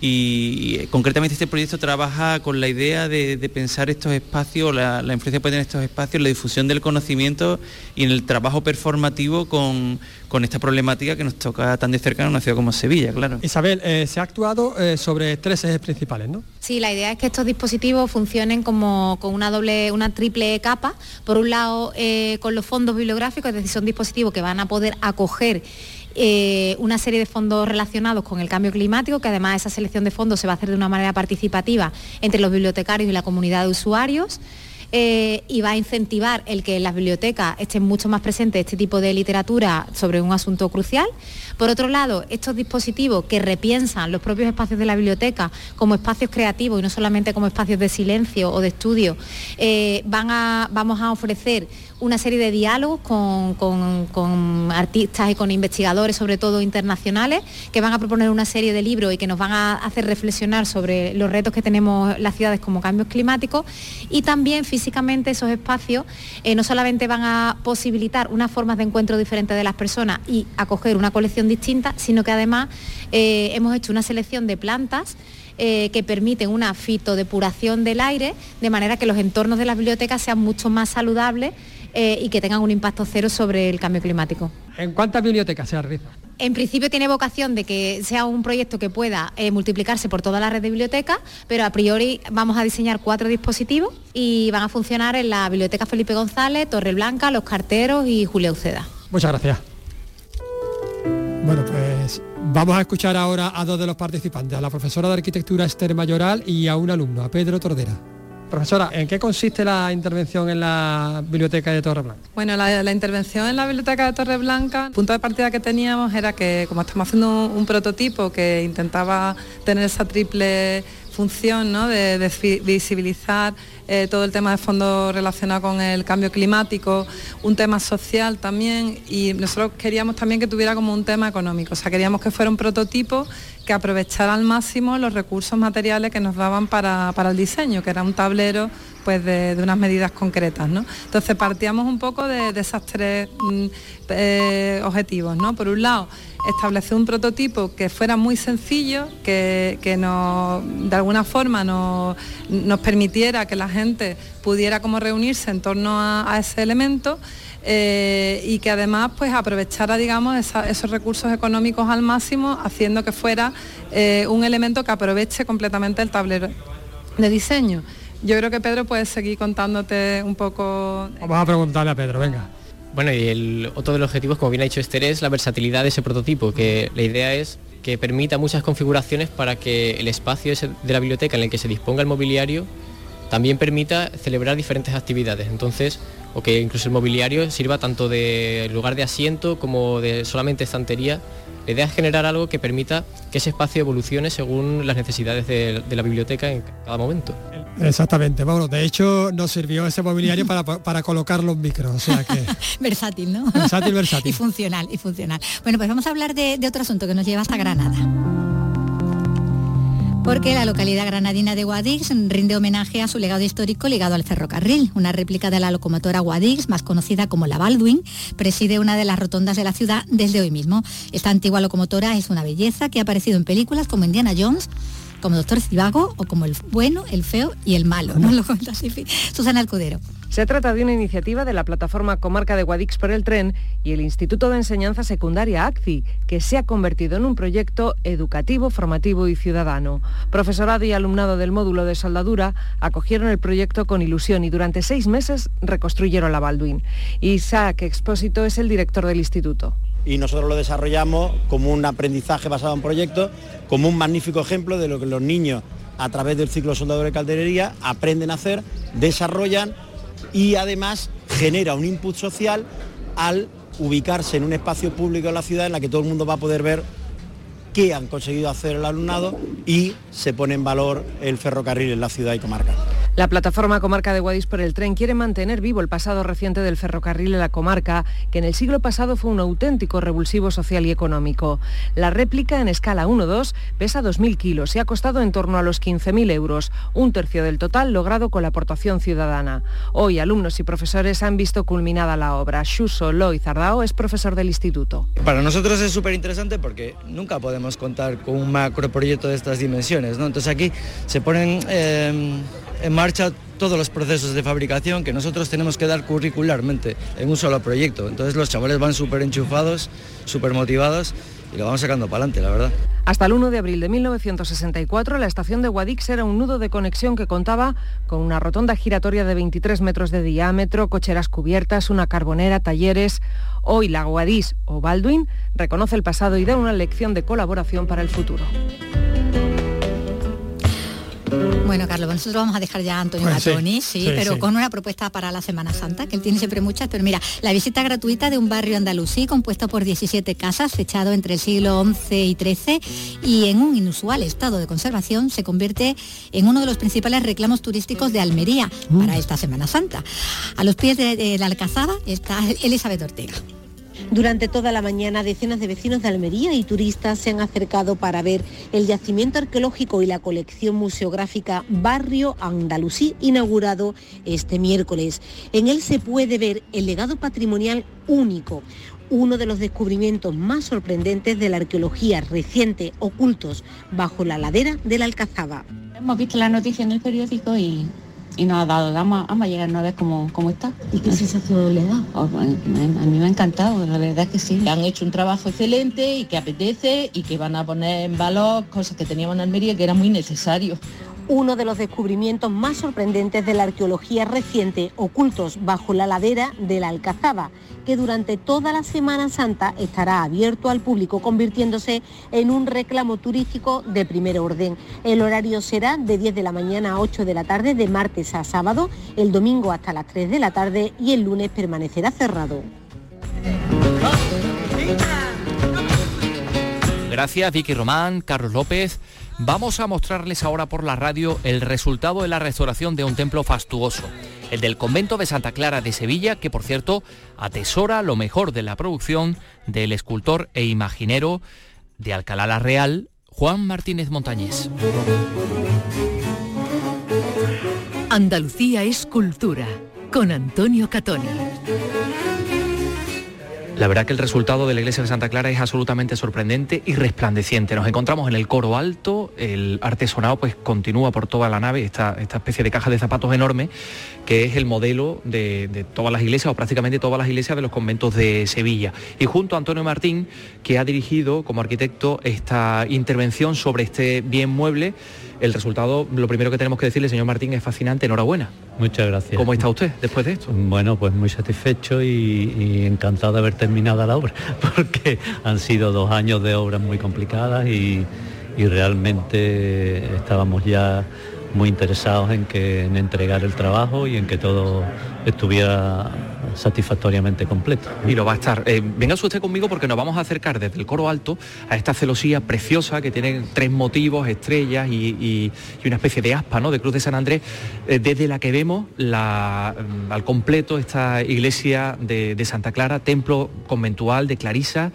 y, eh, concretamente este proyecto trabaja con la idea de, pensar estos espacios, la, influencia que pueden tener estos espacios, la difusión del conocimiento y en el trabajo performativo con, esta problemática que nos toca tan de cerca en una ciudad como Sevilla, claro. Isabel, eh, se ha actuado eh, sobre tres ejes principales, ¿no? Sí, la idea es que estos dispositivos funcionen como con una doble, una triple capa. Por un lado, con los fondos bibliográficos, es decir, son dispositivos que van a poder acoger eh, una serie de fondos relacionados con el cambio climático, que además esa selección de fondos se va a hacer de una manera participativa entre los bibliotecarios y la comunidad de usuarios. Eh, y va a incentivar el que en las bibliotecas estén mucho más presentes este tipo de literatura sobre un asunto crucial. Por otro lado, estos dispositivos que repiensan los propios espacios de la biblioteca como espacios creativos y no solamente como espacios de silencio o de estudio, eh, van a, vamos a ofrecer una serie de diálogos con, artistas y con investigadores, sobre todo internacionales, que van a proponer una serie de libros y que nos van a hacer reflexionar sobre los retos que tenemos las ciudades como cambios climáticos. Y también físicamente esos espacios eh, no solamente van a posibilitar unas formas de encuentro diferentes de las personas y acoger una colección distinta, sino que además eh, hemos hecho una selección de plantas eh, que permiten una fitodepuración del aire, de manera que los entornos de las bibliotecas sean mucho más saludables eh, y que tengan un impacto cero sobre el cambio climático. ¿En cuántas bibliotecas se realiza? En principio tiene vocación de que sea un proyecto que pueda eh, multiplicarse por toda la red de bibliotecas, pero a priori vamos a diseñar cuatro dispositivos y van a funcionar en la Biblioteca Felipe González, Torre Blanca, Los Carteros y Julia Uceda. Muchas gracias. Bueno, pues vamos a escuchar ahora a dos de los participantes, a la profesora de arquitectura Esther Mayoral y a un alumno, a Pedro Tordera. Profesora, ¿en qué consiste la intervención en la biblioteca de Torreblanca? Bueno, la, intervención en la biblioteca de Torreblanca, el punto de partida que teníamos era que como estamos haciendo un, prototipo que intentaba tener esa triple función ¿no? de, visibilizar eh, todo el tema de fondos relacionado con el cambio climático, un tema social también y nosotros queríamos también que tuviera como un tema económico, o sea, queríamos que fuera un prototipo que aprovechara al máximo los recursos materiales que nos daban para, el diseño, que era un tablero pues de, unas medidas concretas. ¿no? Entonces partíamos un poco de, esos tres mm, eh, objetivos. ¿no? Por un lado, establecer un prototipo que fuera muy sencillo, que, de alguna forma nos, permitiera que la gente pudiera como reunirse en torno a, ese elemento. Eh, y que además pues aprovechara digamos esos recursos económicos al máximo haciendo que fuera eh, un elemento que aproveche completamente el tablero de diseño. Yo creo que Pedro puede seguir contándote un poco. Vamos a preguntarle a Pedro, venga. Bueno, y el, otro de los objetivos, como bien ha dicho Esther, es la versatilidad de ese prototipo, que la idea es que permita muchas configuraciones para que el espacio de la biblioteca en el que se disponga el mobiliario también permita celebrar diferentes actividades. Entonces, o que incluso el mobiliario sirva tanto de lugar de asiento como de solamente estantería la idea es generar algo que permita que ese espacio evolucione según las necesidades de, la biblioteca en cada momento. Exactamente, bueno, de hecho nos sirvió ese mobiliario para, colocar los micros, o sea que... versátil, ¿no? Versátil, versátil. y funcional, y funcional. Bueno, pues vamos a hablar de otro asunto que nos lleva hasta Granada porque la localidad granadina de Guadix rinde homenaje a su legado histórico ligado al ferrocarril. Una réplica de la locomotora Guadix, más conocida como la Baldwin, preside una de las rotondas de la ciudad desde hoy mismo. Esta antigua locomotora es una belleza que ha aparecido en películas como Indiana Jones, como Doctor Cibago o como el bueno, el feo y el malo. ¿no? Lo Susana Alcudero. Se trata de una iniciativa de la plataforma Comarca de Guadix por el Tren y el Instituto de Enseñanza Secundaria ACCI, que se ha convertido en un proyecto educativo, formativo y ciudadano. Profesorado y alumnado del módulo de soldadura acogieron el proyecto con ilusión y durante seis meses reconstruyeron la Baldwin. Isaac Expósito es el director del instituto y nosotros lo desarrollamos como un aprendizaje basado en proyectos, como un magnífico ejemplo de lo que los niños a través del ciclo soldador de calderería aprenden a hacer, desarrollan y además genera un input social al ubicarse en un espacio público en la ciudad en la que todo el mundo va a poder ver qué han conseguido hacer el alumnado y se pone en valor el ferrocarril en la ciudad y comarca. La plataforma Comarca de Guadix por el Tren quiere mantener vivo el pasado reciente del ferrocarril en la comarca, que en el siglo pasado fue un auténtico revulsivo social y económico. La réplica en escala 1-2 pesa 2.000 kilos y ha costado en torno a los 15.000 euros, un tercio del total logrado con la aportación ciudadana. Hoy alumnos y profesores han visto culminada la obra. Xuso Loy Zardao es profesor del instituto. Para nosotros es súper interesante porque nunca podemos contar con un macroproyecto de estas dimensiones. ¿no? Entonces aquí se ponen eh, en marcha todos los procesos de fabricación que nosotros tenemos que dar curricularmente en un solo proyecto. Entonces los chavales van súper enchufados, súper motivados y lo vamos sacando para adelante, la verdad. Hasta el 1 de abril de 1964, la estación de Guadix era un nudo de conexión que contaba con una rotonda giratoria de 23 metros de diámetro, cocheras cubiertas, una carbonera, talleres. Hoy la Guadix o Baldwin reconoce el pasado y da una lección de colaboración para el futuro. Bueno, Carlos, nosotros vamos a dejar ya a Antonio pues sí, pero con una propuesta para la Semana Santa, que él tiene siempre muchas, pero mira, la visita gratuita de un barrio andalusí compuesto por 17 casas, fechado entre el siglo XI y XIII y en un inusual estado de conservación, se convierte en uno de los principales reclamos turísticos de Almería para esta Semana Santa. A los pies de la Alcazaba está Elizabeth Ortega. Durante toda la mañana, decenas de vecinos de Almería y turistas se han acercado para ver el yacimiento arqueológico y la colección museográfica Barrio Andalusí, inaugurado este miércoles. En él se puede ver el legado patrimonial único, uno de los descubrimientos más sorprendentes de la arqueología reciente ocultos bajo la ladera de la Alcazaba. Hemos visto la noticia en el periódico y y nos ha dado, vamos, vamos a llegar a ver cómo, cómo está. ¿Y qué sensación le da? Oh, a mí me ha encantado, la verdad es que sí. Han hecho un trabajo excelente y que apetece y que van a poner en valor cosas que teníamos en Almería que era muy necesario uno de los descubrimientos más sorprendentes de la arqueología reciente, ocultos bajo la ladera de la Alcazaba, que durante toda la Semana Santa estará abierto al público, convirtiéndose en un reclamo turístico de primer orden. El horario será de 10 de la mañana a 8 de la tarde, de martes a sábado, el domingo hasta las 3 de la tarde y el lunes permanecerá cerrado. Gracias, Vicky Román, Carlos López. Vamos a mostrarles ahora por la radio el resultado de la restauración de un templo fastuoso, el del convento de Santa Clara de Sevilla, que por cierto atesora lo mejor de la producción del escultor e imaginero de Alcalá la Real, Juan Martínez Montañés. Andalucía es cultura, con Antonio Catoni. La verdad que el resultado de la iglesia de Santa Clara es absolutamente sorprendente y resplandeciente. Nos encontramos en el coro alto, el artesonado pues continúa por toda la nave, esta, especie de caja de zapatos enorme, que es el modelo de, de, todas las iglesias o prácticamente todas las iglesias de los conventos de Sevilla. Y junto a Antonio Martín, que ha dirigido como arquitecto esta intervención sobre este bien mueble, el resultado, lo primero que tenemos que decirle, señor Martín, es fascinante, enhorabuena. Muchas gracias. ¿Cómo está usted después de esto? Bueno, pues muy satisfecho y, y, encantado de haber terminado la obra, porque han sido dos años de obras muy complicadas y, y realmente estábamos ya muy interesados en que en entregar el trabajo y en que todo estuviera satisfactoriamente completo. Y lo va a estar. Eh, venga usted conmigo porque nos vamos a acercar desde el coro alto a esta celosía preciosa que tiene tres motivos, estrellas y, y, y una especie de aspa, ¿no? De Cruz de San Andrés, eh, desde la que vemos la, mm, al completo esta iglesia de, de Santa Clara, templo conventual de Clarisa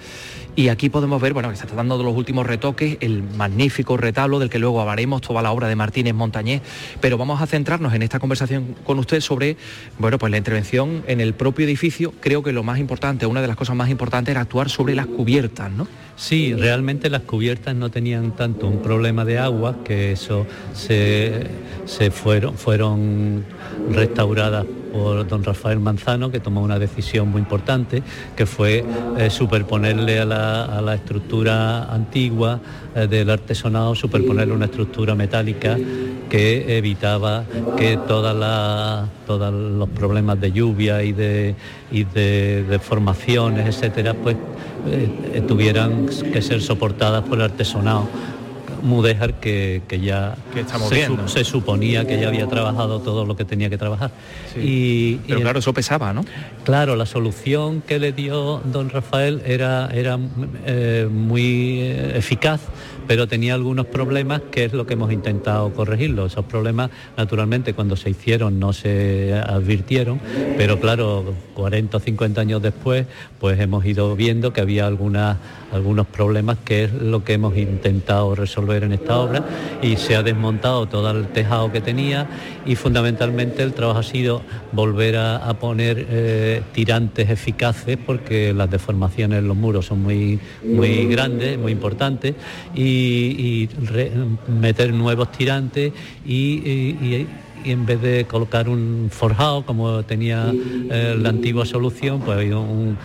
y aquí podemos ver, bueno, que se está dando los últimos retoques, el magnífico retablo del que luego hablaremos, toda la obra de Martínez Montañés, pero vamos a centrarnos en esta conversación con usted sobre, bueno, pues la intervención en el propio edificio. Creo que lo más importante, una de las cosas más importantes era actuar sobre las cubiertas, ¿no? Sí, realmente las cubiertas no tenían tanto un problema de agua, que eso se, se fueron, fueron restauradas por don Rafael Manzano, que tomó una decisión muy importante, que fue eh, superponerle a la, a la, estructura antigua del artesonado, superponerle una estructura metálica que evitaba que todos los problemas de lluvia y de, y de, de formaciones, etcétera, pues eh, tuvieran que ser soportadas por el artesonado Mudéjar que, que ya que estamos se, viendo. se, suponía que ya había trabajado todo lo que tenía que trabajar. Sí. Y, Pero y claro, el, eso pesaba, ¿no? Claro, la solución que le dio don Rafael era, era eh, muy eficaz, pero tenía algunos problemas que es lo que hemos intentado corregirlo. Esos problemas, naturalmente, cuando se hicieron no se advirtieron, pero claro, 40 o 50 años después, pues hemos ido viendo que había algunas, algunos problemas que es lo que hemos intentado resolver en esta obra y se ha desmontado todo el tejado que tenía y fundamentalmente el trabajo ha sido volver a, poner eh, tirantes eficaces porque las deformaciones en los muros son muy, muy grandes, muy importantes y y, meter nuevos tirantes y, en vez de colocar un forjado como tenía eh, la antigua solución, pues hay un,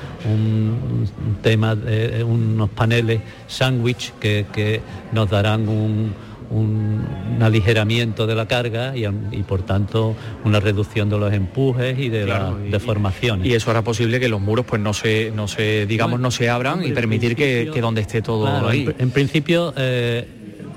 tema, de unos paneles sándwich que, que, nos darán un, un, un, aligeramiento de la carga y, y, por tanto una reducción de los empujes y de claro, las deformaciones. Y eso hará posible que los muros pues no se, no se digamos, bueno, no se abran y permitir que, que, donde esté todo claro, ahí. En, en principio eh,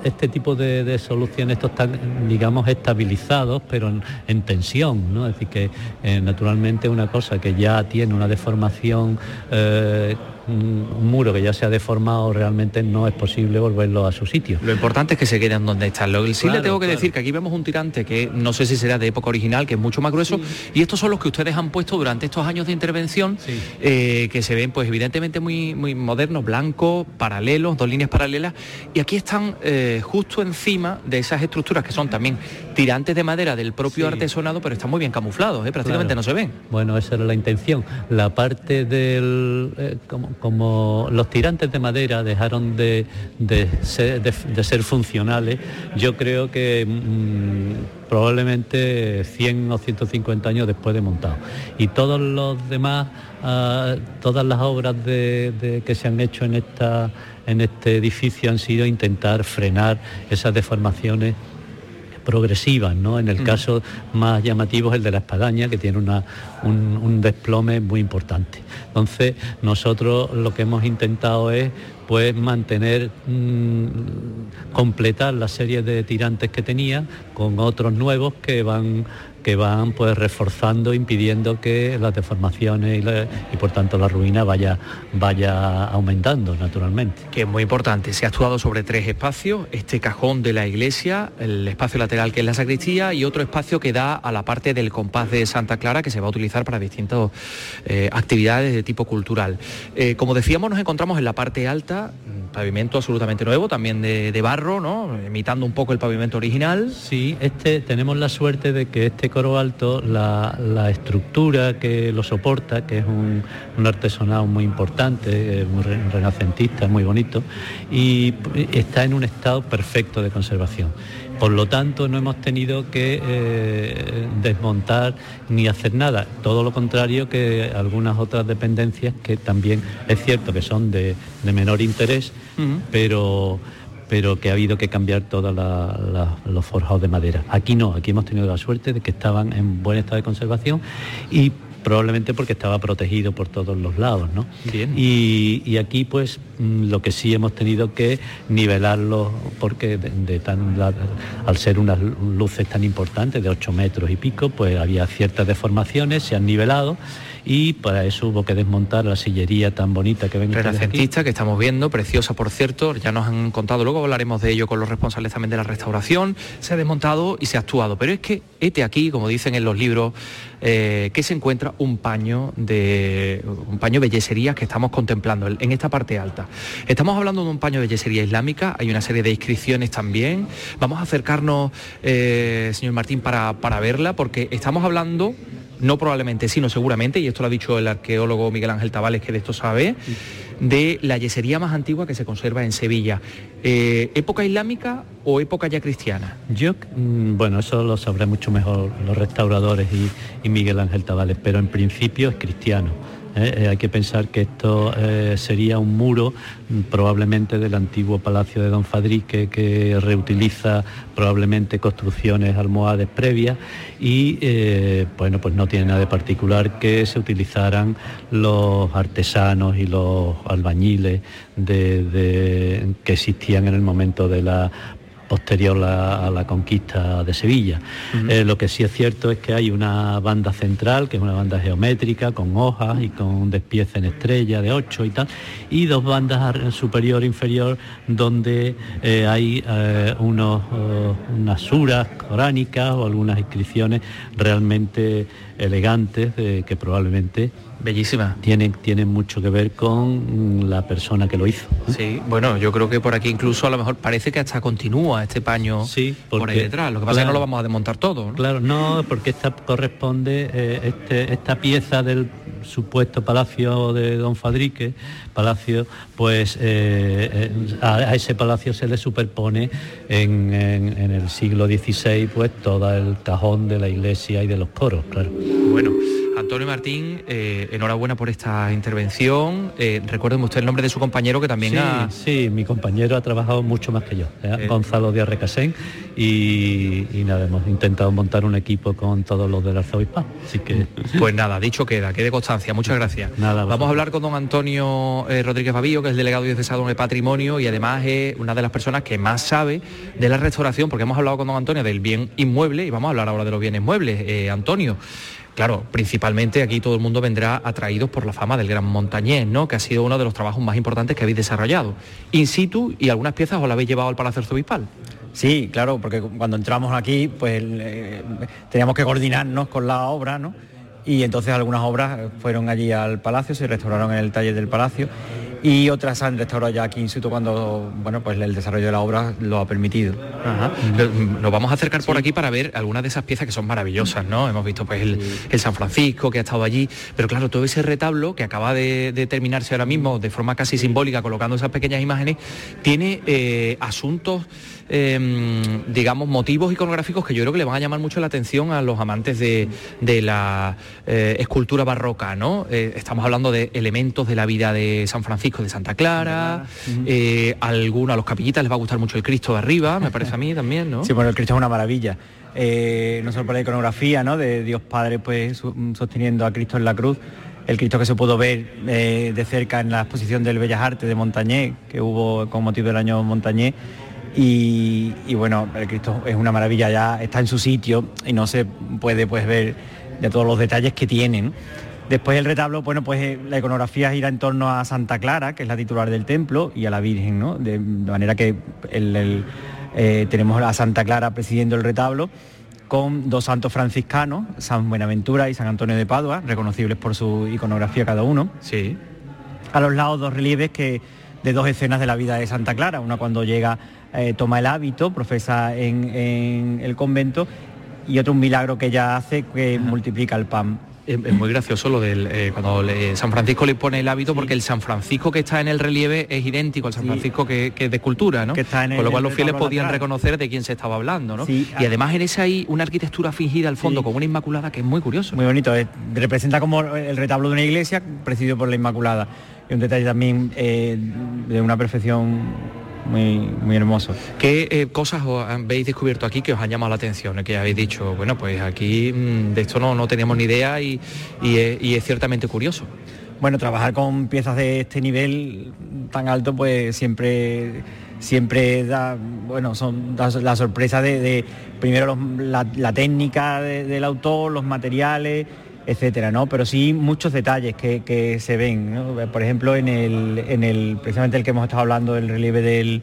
este tipo de, de, soluciones estos están, digamos, estabilizados, pero en, en tensión, ¿no? Es decir, que eh, naturalmente una cosa que ya tiene una deformación eh, un muro que ya se ha deformado realmente no es posible volverlo a su sitio. Lo importante es que se queden donde están. Lo sí claro, le tengo que claro. decir que aquí vemos un tirante que no sé si será de época original, que es mucho más grueso, sí. y estos son los que ustedes han puesto durante estos años de intervención, sí. eh, que se ven pues evidentemente muy, muy modernos, blancos, paralelos, dos líneas paralelas, y aquí están eh, justo encima de esas estructuras que son también tirantes de madera del propio sí. artesonado, pero están muy bien camuflados, ¿eh? prácticamente claro. no se ven. Bueno, esa era la intención. La parte del... Eh, como, los tirantes de madera dejaron de, de, ser, funcionales, yo creo que mmm, probablemente 100 o 150 años después de montado. Y todos los demás, uh, todas las obras que se han hecho en, esta, en este edificio han sido intentar frenar esas deformaciones progresivas, ¿no? En el mm. caso más llamativo es el de la espadaña, que tiene una, un, un, desplome muy importante. Entonces, nosotros lo que hemos intentado es pues mantener, mm, completar la serie de tirantes que tenía con otros nuevos que van que van pues reforzando, impidiendo que las deformaciones y, la- y, por tanto la ruina vaya, vaya aumentando naturalmente. que es muy importante. Se ha actuado sobre tres espacios, este cajón de la iglesia, el espacio lateral que es la sacristía y otro espacio que da a la parte del compás de Santa Clara que se va a utilizar para distintas eh, actividades de tipo cultural. Eh, como decíamos, nos encontramos en la parte alta, pavimento absolutamente nuevo, también de, de barro, ¿no? imitando un poco el pavimento original. Sí, este, tenemos la suerte de que este coro alto, la, la estructura que lo soporta, que es un, un artesonado muy importante, eh, muy re- renacentista, muy bonito, y está en un estado perfecto de conservación. Por lo tanto, no hemos tenido que eh, desmontar ni hacer nada. Todo lo contrario que algunas otras dependencias que también es cierto que son de, de menor interés, pero pero que ha habido que cambiar todos los forjados de madera. Aquí no, aquí hemos tenido la suerte de que estaban en buen estado de conservación y probablemente porque estaba protegido por todos los lados, ¿no? Bien. Y, y aquí pues mm, lo que sí hemos tenido que nivelarlo porque de, de tan la- al ser unas luces tan importantes de 8 metros y pico, pues había ciertas deformaciones, se han nivelado y para eso hubo que desmontar la sillería tan bonita que ven renacentista que estamos viendo, preciosa por cierto, ya nos han contado, luego hablaremos de ello con los responsables también de la restauración, se ha desmontado y se ha actuado, pero es que este aquí, como dicen en los libros, eh, que se encuentra un paño de un paño de bellesería que estamos contemplando en esta parte alta. Estamos hablando de un paño de bellesería islámica, hay una serie de inscripciones también. Vamos a acercarnos, eh, señor Martín, para, para verla, porque estamos hablando no probablemente, sino seguramente, y esto lo ha dicho el arqueólogo Miguel Ángel Tavales, que de esto sabe, de la yesería más antigua que se conserva en Sevilla. Eh, ¿Época islámica o época ya cristiana? Yo, mm, bueno, eso lo sabré mucho mejor los restauradores y, y Miguel Ángel Tavales, pero en principio es cristiano. ¿Eh? Eh, hay que pensar que esto eh, sería un muro mm, probablemente del antiguo palacio de Don Fadrique que reutiliza probablemente construcciones almohades previas y bueno pues no tiene nada de particular que se utilizaran los artesanos y los albañiles de- que existían en el momento de la posterior la- a la conquista de Sevilla. Eh, lo que sí es cierto es que hay una banda central, que es una banda geométrica, con hojas y con despiece en estrella de 8 y tal, y dos bandas superior e inferior donde eh, hay eh, unos, unas suras coránicas o algunas inscripciones realmente elegantes que probablemente Bellísima. Tienen, tienen mucho que ver con la persona que lo hizo. Sí, bueno, yo creo que por aquí incluso a lo mejor parece que hasta continúa este paño por ahí detrás. Lo que pasa es que no lo vamos a desmontar todo. ¿no? Claro, no, porque esta corresponde, eh, este- esta pieza del supuesto palacio de Don Fadrique, palacio, pues eh, eh, a, a ese palacio se le superpone en, en- en el siglo XVI pues todo el cajón de la iglesia y de los coros, claro. Bueno, Antonio Martín, eh, enhorabuena por esta intervención. Eh, recuérdeme usted el nombre de su compañero que también sí, ha... sí, mi compañero ha trabajado mucho más que yo, ¿eh? Gonzalo Díaz Recasén, y, y nada, hemos intentado montar un equipo con todos los del arzobispado. Así que Pues nada, dicho queda, quede constancia. Muchas gracias. Nada, Vamos a hablar con don Antonio eh, Rodríguez Babillo, que es el delegado diocesano de Patrimonio y además es una de las personas que más sabe de la restauración, porque hemos hablado con don Antonio del bien inmueble y vamos a hablar ahora de los bienes muebles. Eh, Antonio, claro, principalmente aquí todo el mundo vendrá atraídos por la fama del gran montañés, ¿no? Que ha sido uno de los trabajos más importantes que habéis desarrollado. In situ y algunas piezas os la habéis llevado al Palacio Arzobispal. Sí, claro, porque cuando entramos aquí, pues eh, teníamos que coordinarnos con la obra, ¿no? Y entonces algunas obras fueron allí al palacio, se restauraron en el taller del palacio y otras se han restaurado ya aquí in situ cuando, bueno, pues el desarrollo de la obra lo ha permitido. Ajá. Lo- Nos vamos a acercar por aquí para ver algunas de esas piezas que son maravillosas, ¿no? Hemos visto pues el, el San Francisco que ha estado allí, pero claro, todo ese retablo que acaba de, de terminarse ahora mismo de forma casi simbólica, colocando esas pequeñas imágenes, tiene eh, asuntos, eh, digamos, motivos iconográficos que yo creo que le van a llamar mucho la atención a los amantes de, de la eh, escultura barroca, ¿no? Eh, estamos hablando de elementos de la vida de San Francisco de Santa Clara, eh, algunos, a los capillitas les va a gustar mucho el Cristo de arriba, me parece a mí también, ¿no? Sí, bueno, el Cristo es una maravilla. Eh, no solo por la iconografía, ¿no? De Dios Padre pues sosteniendo a Cristo en la cruz, el Cristo que se pudo ver eh, de cerca en la exposición del Bellas Artes de Montañé, que hubo con motivo del año Montañé. Y, y, bueno, el Cristo es una maravilla, ya está en su sitio y no se puede pues, ver de todos los detalles que tiene. ¿no? Después el retablo, bueno, pues eh, la iconografía gira en torno a Santa Clara, que es la titular del templo, y a la Virgen, ¿no? De, manera que el, el, eh, tenemos a Santa Clara presidiendo el retablo con dos santos franciscanos, San Buenaventura y San Antonio de Padua, reconocibles por su iconografía cada uno. Sí. A los lados dos relieves que de dos escenas de la vida de Santa Clara, una cuando llega, eh, toma el hábito, profesa en, en, el convento, y otro un milagro que ella hace que Ajá. multiplica el pan. Es, muy gracioso lo del eh, cuando le, San Francisco le pone el hábito sí. porque el San Francisco que está en el relieve es idéntico al San Francisco sí. que, que, es de escultura, ¿no? Que está en el, Con lo cual los fieles podían reconocer de quién se estaba hablando, ¿no? Sí, y además en ese hay una arquitectura fingida al fondo con una inmaculada que es muy curioso. Muy bonito, eh, representa como el retablo de una iglesia presidido por la Inmaculada. Y un detalle también eh, de una perfección muy, muy hermoso. ¿Qué eh, cosas os habéis descubierto aquí que os han llamado la atención? Que habéis dicho, bueno, pues aquí mmm, de esto no, no teníamos ni idea y, y, es, y, es, ciertamente curioso. Bueno, trabajar con piezas de este nivel tan alto, pues siempre siempre da, bueno, son da la sorpresa de, de primero los, la, la, técnica de, del autor, los materiales, etcétera, ¿no? Pero sí muchos detalles que, que se ven, ¿no? Por ejemplo, en el, en el, precisamente el que hemos estado hablando, el relieve del,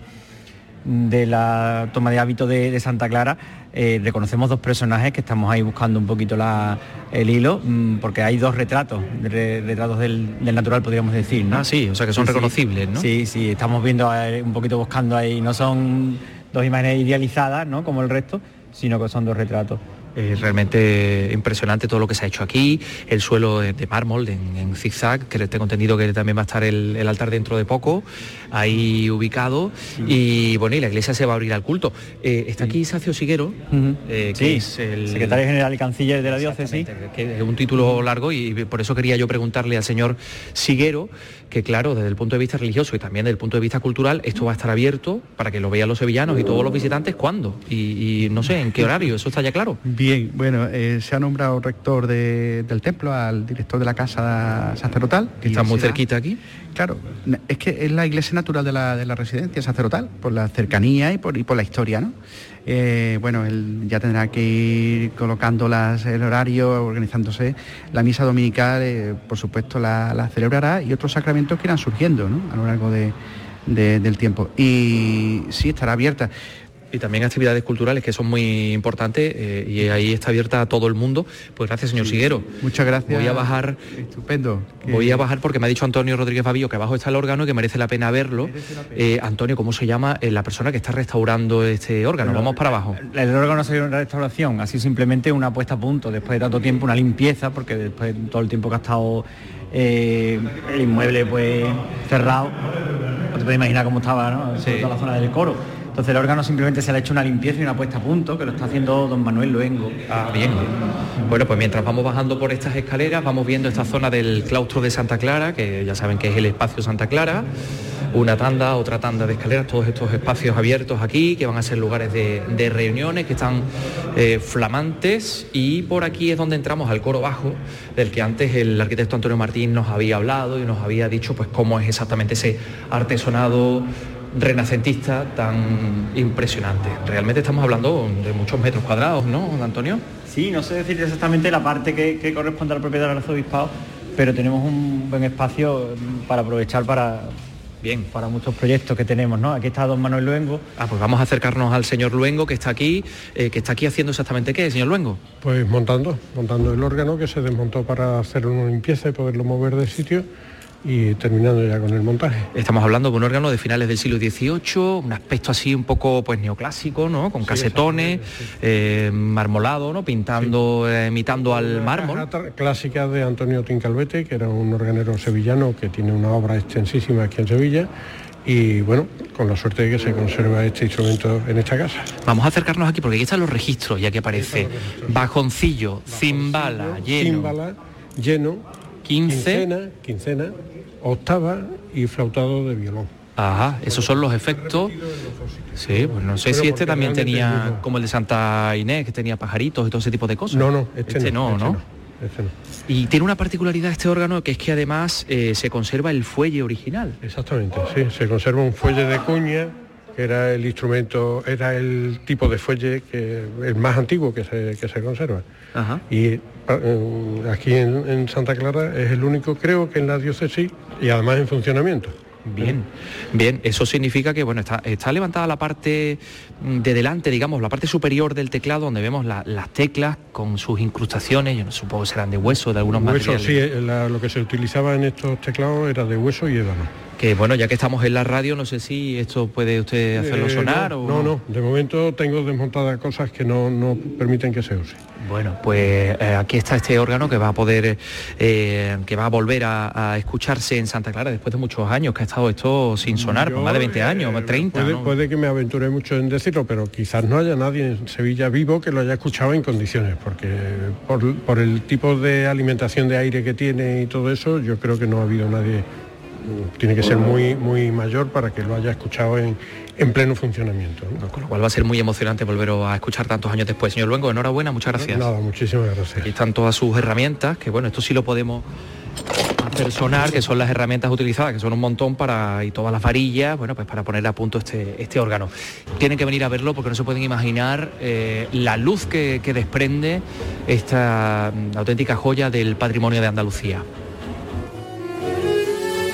de la toma de hábito de, de Santa Clara, eh, reconocemos dos personajes que estamos ahí buscando un poquito la, el hilo, mmm, porque hay dos retratos, re, retratos del, del, natural podríamos decir, ¿no? Ah, sí, o sea que son sí, reconocibles, ¿no? Sí, sí, estamos viendo un poquito buscando ahí, no son dos imágenes idealizadas, ¿no? Como el resto, sino que son dos retratos. Eh, realmente impresionante todo lo que se ha hecho aquí, el suelo de, de mármol en, en, zigzag, que tengo entendido que también va a estar el, el altar dentro de poco, ahí ubicado, y bueno, y la iglesia se va a abrir al culto. Eh, está aquí Sacio Siguero, uh -huh. eh, que sí, es el secretario general y canciller de la diócesis. Que es un título largo y por eso quería yo preguntarle al señor Siguero, que claro, desde el punto de vista religioso y también desde el punto de vista cultural, esto va a estar abierto para que lo vean los sevillanos y todos los visitantes, ¿cuándo? Y, y no sé, ¿en qué horario? ¿Eso está ya claro? Bien, bueno, eh, se ha nombrado rector de, del templo al director de la casa sacerdotal. Que está muy cerquita aquí. Claro, es que es la iglesia natural de la, de la residencia sacerdotal, por la cercanía y por, y por la historia, ¿no? Eh, bueno, él ya tendrá que ir colocando las, el horario, organizándose. La misa dominical, eh, por supuesto, la, celebrará y otros sacramentos que irán surgiendo ¿no? a lo largo de, del tiempo. Y sí, estará abierta y también actividades culturales que son muy importantes eh, y ahí está abierta a todo el mundo. Pues gracias, señor sí, Siguero. Muchas gracias. Voy a bajar. Estupendo. Voy a bajar porque me ha dicho Antonio Rodríguez Babío que abajo está el órgano y que merece la pena verlo. La pena. Eh, Antonio, ¿cómo se llama eh, la persona que está restaurando este órgano? Vamos para abajo. El, el órgano sería una restauración, así simplemente una puesta a punto, después de tanto tiempo, una limpieza, porque después de todo el tiempo que ha estado eh, el inmueble pues cerrado, no te puedes imaginar cómo estaba, ¿no? Sí. Toda la zona del coro entonces el órgano simplemente se le ha hecho una limpieza y una puesta a punto, que lo está haciendo don Manuel Luengo. Ah, bien. Bueno, pues mientras vamos bajando por estas escaleras, vamos viendo esta zona del claustro de Santa Clara, que ya saben que es el espacio Santa Clara. Una tanda, otra tanda de escaleras, todos estos espacios abiertos aquí, que van a ser lugares de, reuniones, que están eh, flamantes. Y por aquí es donde entramos al coro bajo, del que antes el arquitecto Antonio Martín nos había hablado y nos había dicho pues cómo es exactamente ese artesonado renacentista tan impresionante. Realmente estamos hablando de muchos metros cuadrados, ¿no, Antonio? Sí, no sé decir exactamente la parte que, que corresponde a la propiedad del arzobispado, pero tenemos un buen espacio para aprovechar para, Bien. Para muchos proyectos que tenemos, ¿no? Aquí está don Manuel Luengo. Ah, pues vamos a acercarnos al señor Luengo que está aquí, eh, que está aquí haciendo exactamente qué, señor Luengo. Pues montando, montando el órgano que se desmontó para hacer una limpieza y poderlo mover de sitio y terminando ya con el montaje. Estamos hablando de un órgano de finales del siglo XVIII, un aspecto así un poco pues neoclásico, ¿no? Con casetones, sí, eh, marmolado, ¿no? Pintando, sí. eh, imitando al mármol. Clásica de Antonio Tincalvete, que era un organero sevillano que tiene una obra extensísima aquí en Sevilla y bueno, con la suerte de que se conserva este instrumento en esta casa. Vamos a acercarnos aquí porque aquí están los registros, ya que aparece bajoncillo, cimbala, lleno. Cimbala, lleno, 15. Quincena, quincena, octava y flautado de violón. Ajá, esos son los efectos. Sí, pues no sé Pero si este también tenía, como el de Santa Inés, que tenía pajaritos y todo ese tipo de cosas. No, no, este, este no, no, este ¿no? no. Este no. Y tiene una particularidad este órgano que es que además eh, se conserva el fuelle original. Exactamente, sí, se conserva un fuelle de cuña, que era el instrumento, era el tipo de fuelle que el más antiguo que se, que se conserva. Ajá. Y eh, aquí en, en Santa Clara es el único, creo que en la diócesis y además en funcionamiento. Bien, bien, eso significa que bueno, está, está levantada la parte de delante, digamos, la parte superior del teclado donde vemos la- las teclas con sus incrustaciones, yo no supongo que serán de hueso, de algunos Hueso, materiales. sí, eh, la- lo que se utilizaba en estos teclados era de hueso y ébano. Que bueno, ya que estamos en la radio, no sé si esto puede usted hacerlo Eh, sonar no, o no, no, de momento tengo desmontadas cosas que no, no permiten que se use. Bueno, pues eh, aquí está este órgano que va a poder, eh, que va a volver a, a escucharse en Santa Clara después de muchos años, que ha estado esto sin sonar, por más de 20 años, más 30. Puede, ¿no? puede que me aventure mucho en decirlo, pero quizás no haya nadie en Sevilla vivo que lo haya escuchado en condiciones, porque por, por el tipo de alimentación de aire que tiene y todo eso, yo creo que no ha habido nadie, tiene que ser muy, muy mayor para que lo haya escuchado en, en pleno funcionamiento. ¿no? Con lo cual va a ser muy emocionante volver a escuchar tantos años después. Señor Luengo, enhorabuena, muchas gracias. Nada, muchísimas gracias. Aquí están todas sus herramientas, que bueno, esto sí lo podemos personar, que son las herramientas utilizadas, que son un montón para, y todas las varillas, bueno, pues para poner a punto este, este órgano. Tienen que venir a verlo porque no se pueden imaginar eh, la luz que, que desprende esta mm, auténtica joya del patrimonio de Andalucía.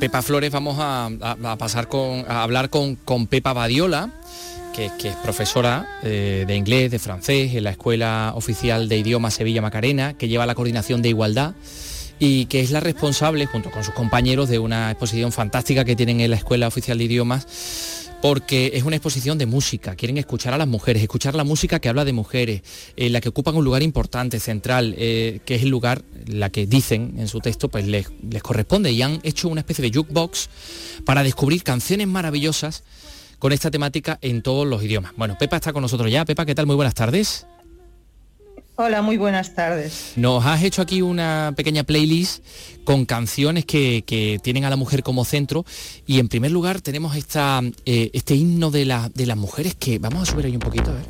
Pepa Flores vamos a, pasar a hablar con, Pepa Badiola, que, que es profesora eh, de inglés, de francés en la Escuela Oficial de Idiomas Sevilla Macarena, que lleva la coordinación de igualdad y que es la responsable, junto con sus compañeros, de una exposición fantástica que tienen en la Escuela Oficial de Idiomas porque es una exposición de música, quieren escuchar a las mujeres, escuchar la música que habla de mujeres, en la que ocupan un lugar importante, central, eh, que es el lugar, la que dicen en su texto, pues les, les corresponde y han hecho una especie de jukebox para descubrir canciones maravillosas con esta temática en todos los idiomas. Bueno, Pepa está con nosotros ya. Pepa, ¿qué tal? Muy buenas tardes. Hola, muy buenas tardes. Nos has hecho aquí una pequeña playlist con canciones que, que tienen a la mujer como centro y en primer lugar tenemos esta, eh, este himno de, la- de las mujeres que vamos a subir ahí un poquito a ver.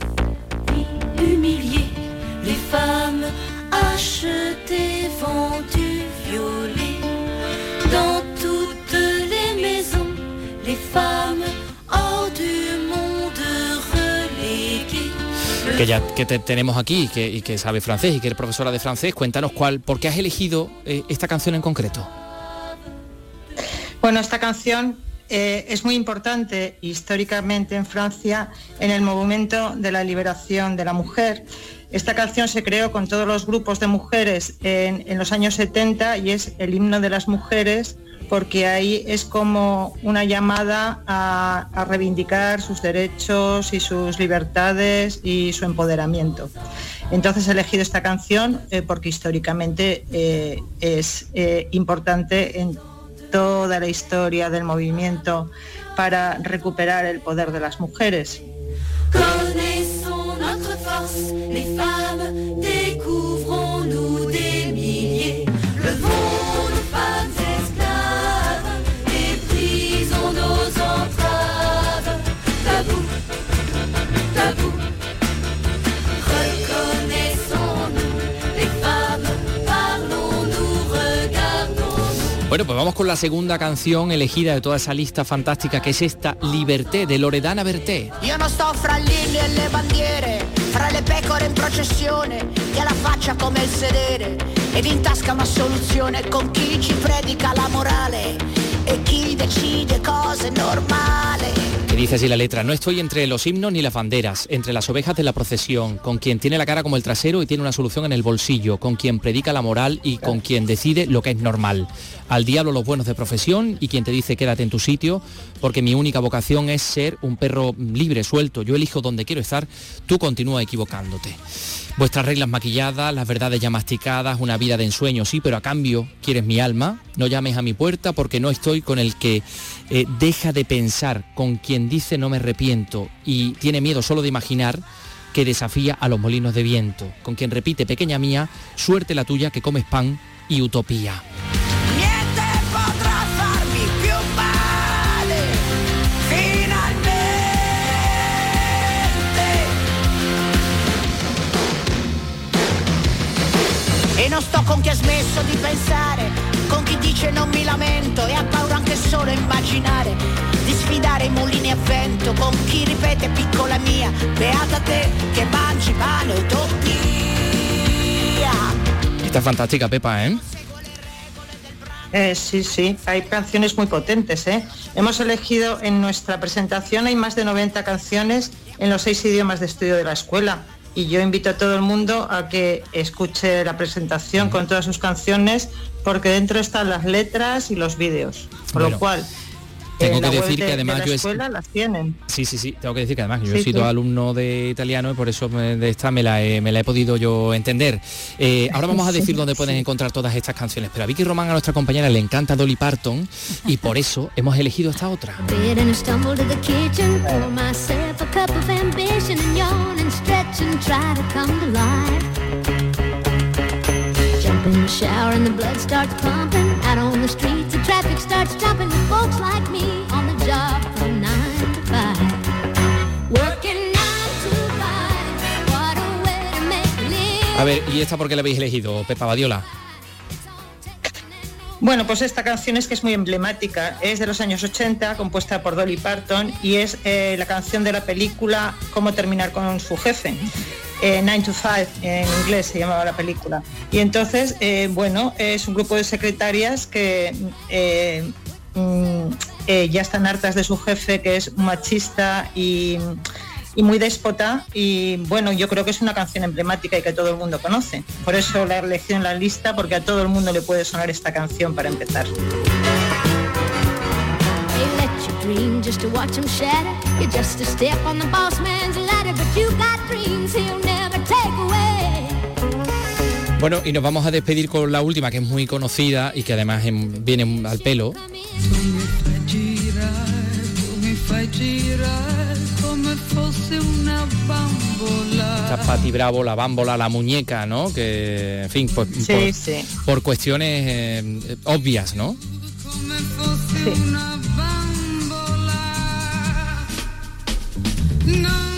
Que ya que te tenemos aquí que, y que sabe francés y que eres profesora de francés, cuéntanos cuál, por qué has elegido eh, esta canción en concreto. Bueno, esta canción eh, es muy importante históricamente en Francia en el movimiento de la liberación de la mujer. Esta canción se creó con todos los grupos de mujeres en los años 70 y es el himno de las mujeres porque ahí es como una llamada a, reivindicar sus derechos y sus libertades y su empoderamiento. Entonces he elegido esta canción eh, porque históricamente eh, es eh, importante en toda la historia del movimiento para recuperar el poder de las mujeres. Bueno, pues vamos con la segunda canción elegida de toda esa lista fantástica que es esta Liberté de Loredana Berté. Io non sto fra inni e le bandiere, fra le pecore in processione, che la faccia come il sedere, ed in tasca una soluzione con chi ci predica la morale e chi decide cose normali. Quería dice así la letra, no estoy entre los himnos ni las banderas, entre las ovejas de la procesión, con quien tiene la cara como el trasero y tiene una solución en el bolsillo, con quien predica la moral y con quien decide lo que es normal. Al diablo los buenos de profesión y quien te dice quédate en tu sitio, porque mi única vocación es ser un perro libre, suelto, yo elijo donde quiero estar, tú continúa equivocándote. Vuestras reglas maquilladas, las verdades ya masticadas, una vida de ensueño, sí, pero a cambio quieres mi alma, no llames a mi puerta porque no estoy con el que eh, deja de pensar, con quien dice no me arrepiento y tiene miedo solo de imaginar que desafía a los molinos de viento, con quien repite pequeña mía, suerte la tuya que comes pan y utopía. E non sto con chi ha smesso di pensare, con chi dice non mi lamento e ha paura anche solo immaginare di sfidare i mulini a vento, con chi ripete piccola mia, beata te che mangi pane utopia. Esta es fantástica, Pepa, ¿eh? Eh, sí, sí, hay canciones muy potentes. ¿eh? Hemos elegido en nuestra presentación, hay más de 90 canciones en los seis idiomas de estudio de la escuela. Y yo invito a todo el mundo a que escuche la presentación con todas sus canciones, porque dentro están las letras y los vídeos. Por Bueno, lo cual, tengo en la que web decir de- que de además la yo escuela las tienen. Sí, sí, sí, tengo que decir que además yo Sí, he sido sí. alumno de italiano y por eso me- de esta me la he, me la he podido yo entender. Eh, ahora vamos a decir dónde pueden encontrar todas estas canciones, pero a Vicky Román, a nuestra compañera, le encanta Dolly Parton y por eso hemos elegido esta otra. And try to come to life. Jump in the shower and the blood starts pumping. Out on the streets, the traffic starts jumping with folks like me on the job from nine to five. Working nine to five, what a way to make a living. A ver, ¿y esta por qué la habéis elegido, Pepa Badiola? Bueno, pues esta canción es que es muy emblemática, es de los años 80, compuesta por Dolly Parton y es eh, la canción de la película Cómo terminar con su jefe. Eh, Nine to Five en inglés se llamaba la película. Y entonces, eh, bueno, es un grupo de secretarias que eh, mm, ya están hartas de su jefe, que es machista y, y muy déspota. Y bueno, yo creo que es una canción emblemática y que todo el mundo conoce. Por eso la he elegido en la lista, porque a todo el mundo le puede sonar esta canción para empezar. They let you dream just to watch them shatter. You're just a step on the boss man's ladder, but you got dreams he'll never take away. Bueno, y nos vamos a despedir con la última, que es muy conocida y que además em, viene al pelo. Fosse una bambola. Esta Patti Bravo, la bámbola, la muñeca, ¿no? Que, en fin, pues Sí, por, sí. por cuestiones eh, obvias, ¿no? Una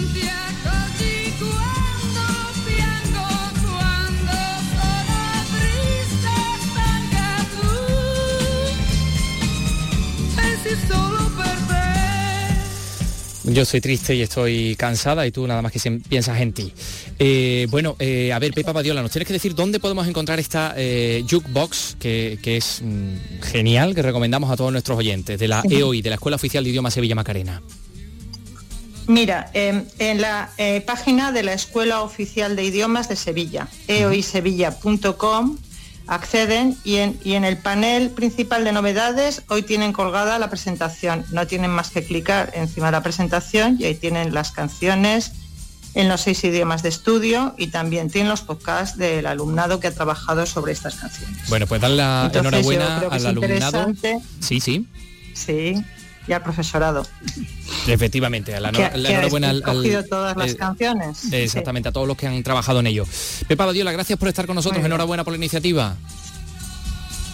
Yo soy triste y estoy cansada y tú nada más que piensas en ti. Eh, bueno, eh, a ver, Pepa Badiola, nos tienes que decir dónde podemos encontrar esta eh, jukebox que, que es mm, genial, que recomendamos a todos nuestros oyentes, de la. EOI, de la Escuela Oficial de Idioma Sevilla Macarena. Mira, eh, en la página de la Escuela Oficial de Idiomas de Sevilla, eoisevilla.com, acceden y en, y en el panel principal de novedades hoy tienen colgada la presentación. No tienen más que clicar encima de la presentación y ahí tienen las canciones en los seis idiomas de estudio y también tienen los podcasts del alumnado que ha trabajado sobre estas canciones. Bueno, pues darle la Entonces, enhorabuena creo que al es alumnado. Sí, sí, Sí, y al profesorado. efectivamente. La, que, la que ha enhorabuena al, todas las eh, canciones. Exactamente, a todos los que han trabajado en ello. Pepa Badiola, gracias por estar con nosotros. Enhorabuena por la iniciativa.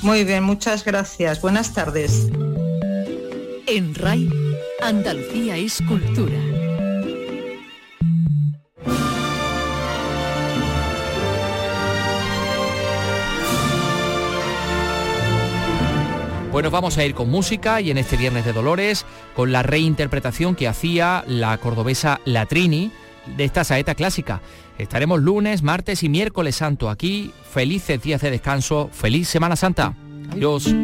Muy bien, muchas gracias. Buenas tardes. En RAI, Andalucía es cultura. Bueno, vamos a ir con música y en este Viernes de Dolores con la reinterpretación que hacía la cordobesa Latrini de esta saeta clásica. Estaremos lunes, martes y miércoles santo aquí. Felices días de descanso, feliz Semana Santa. Adiós.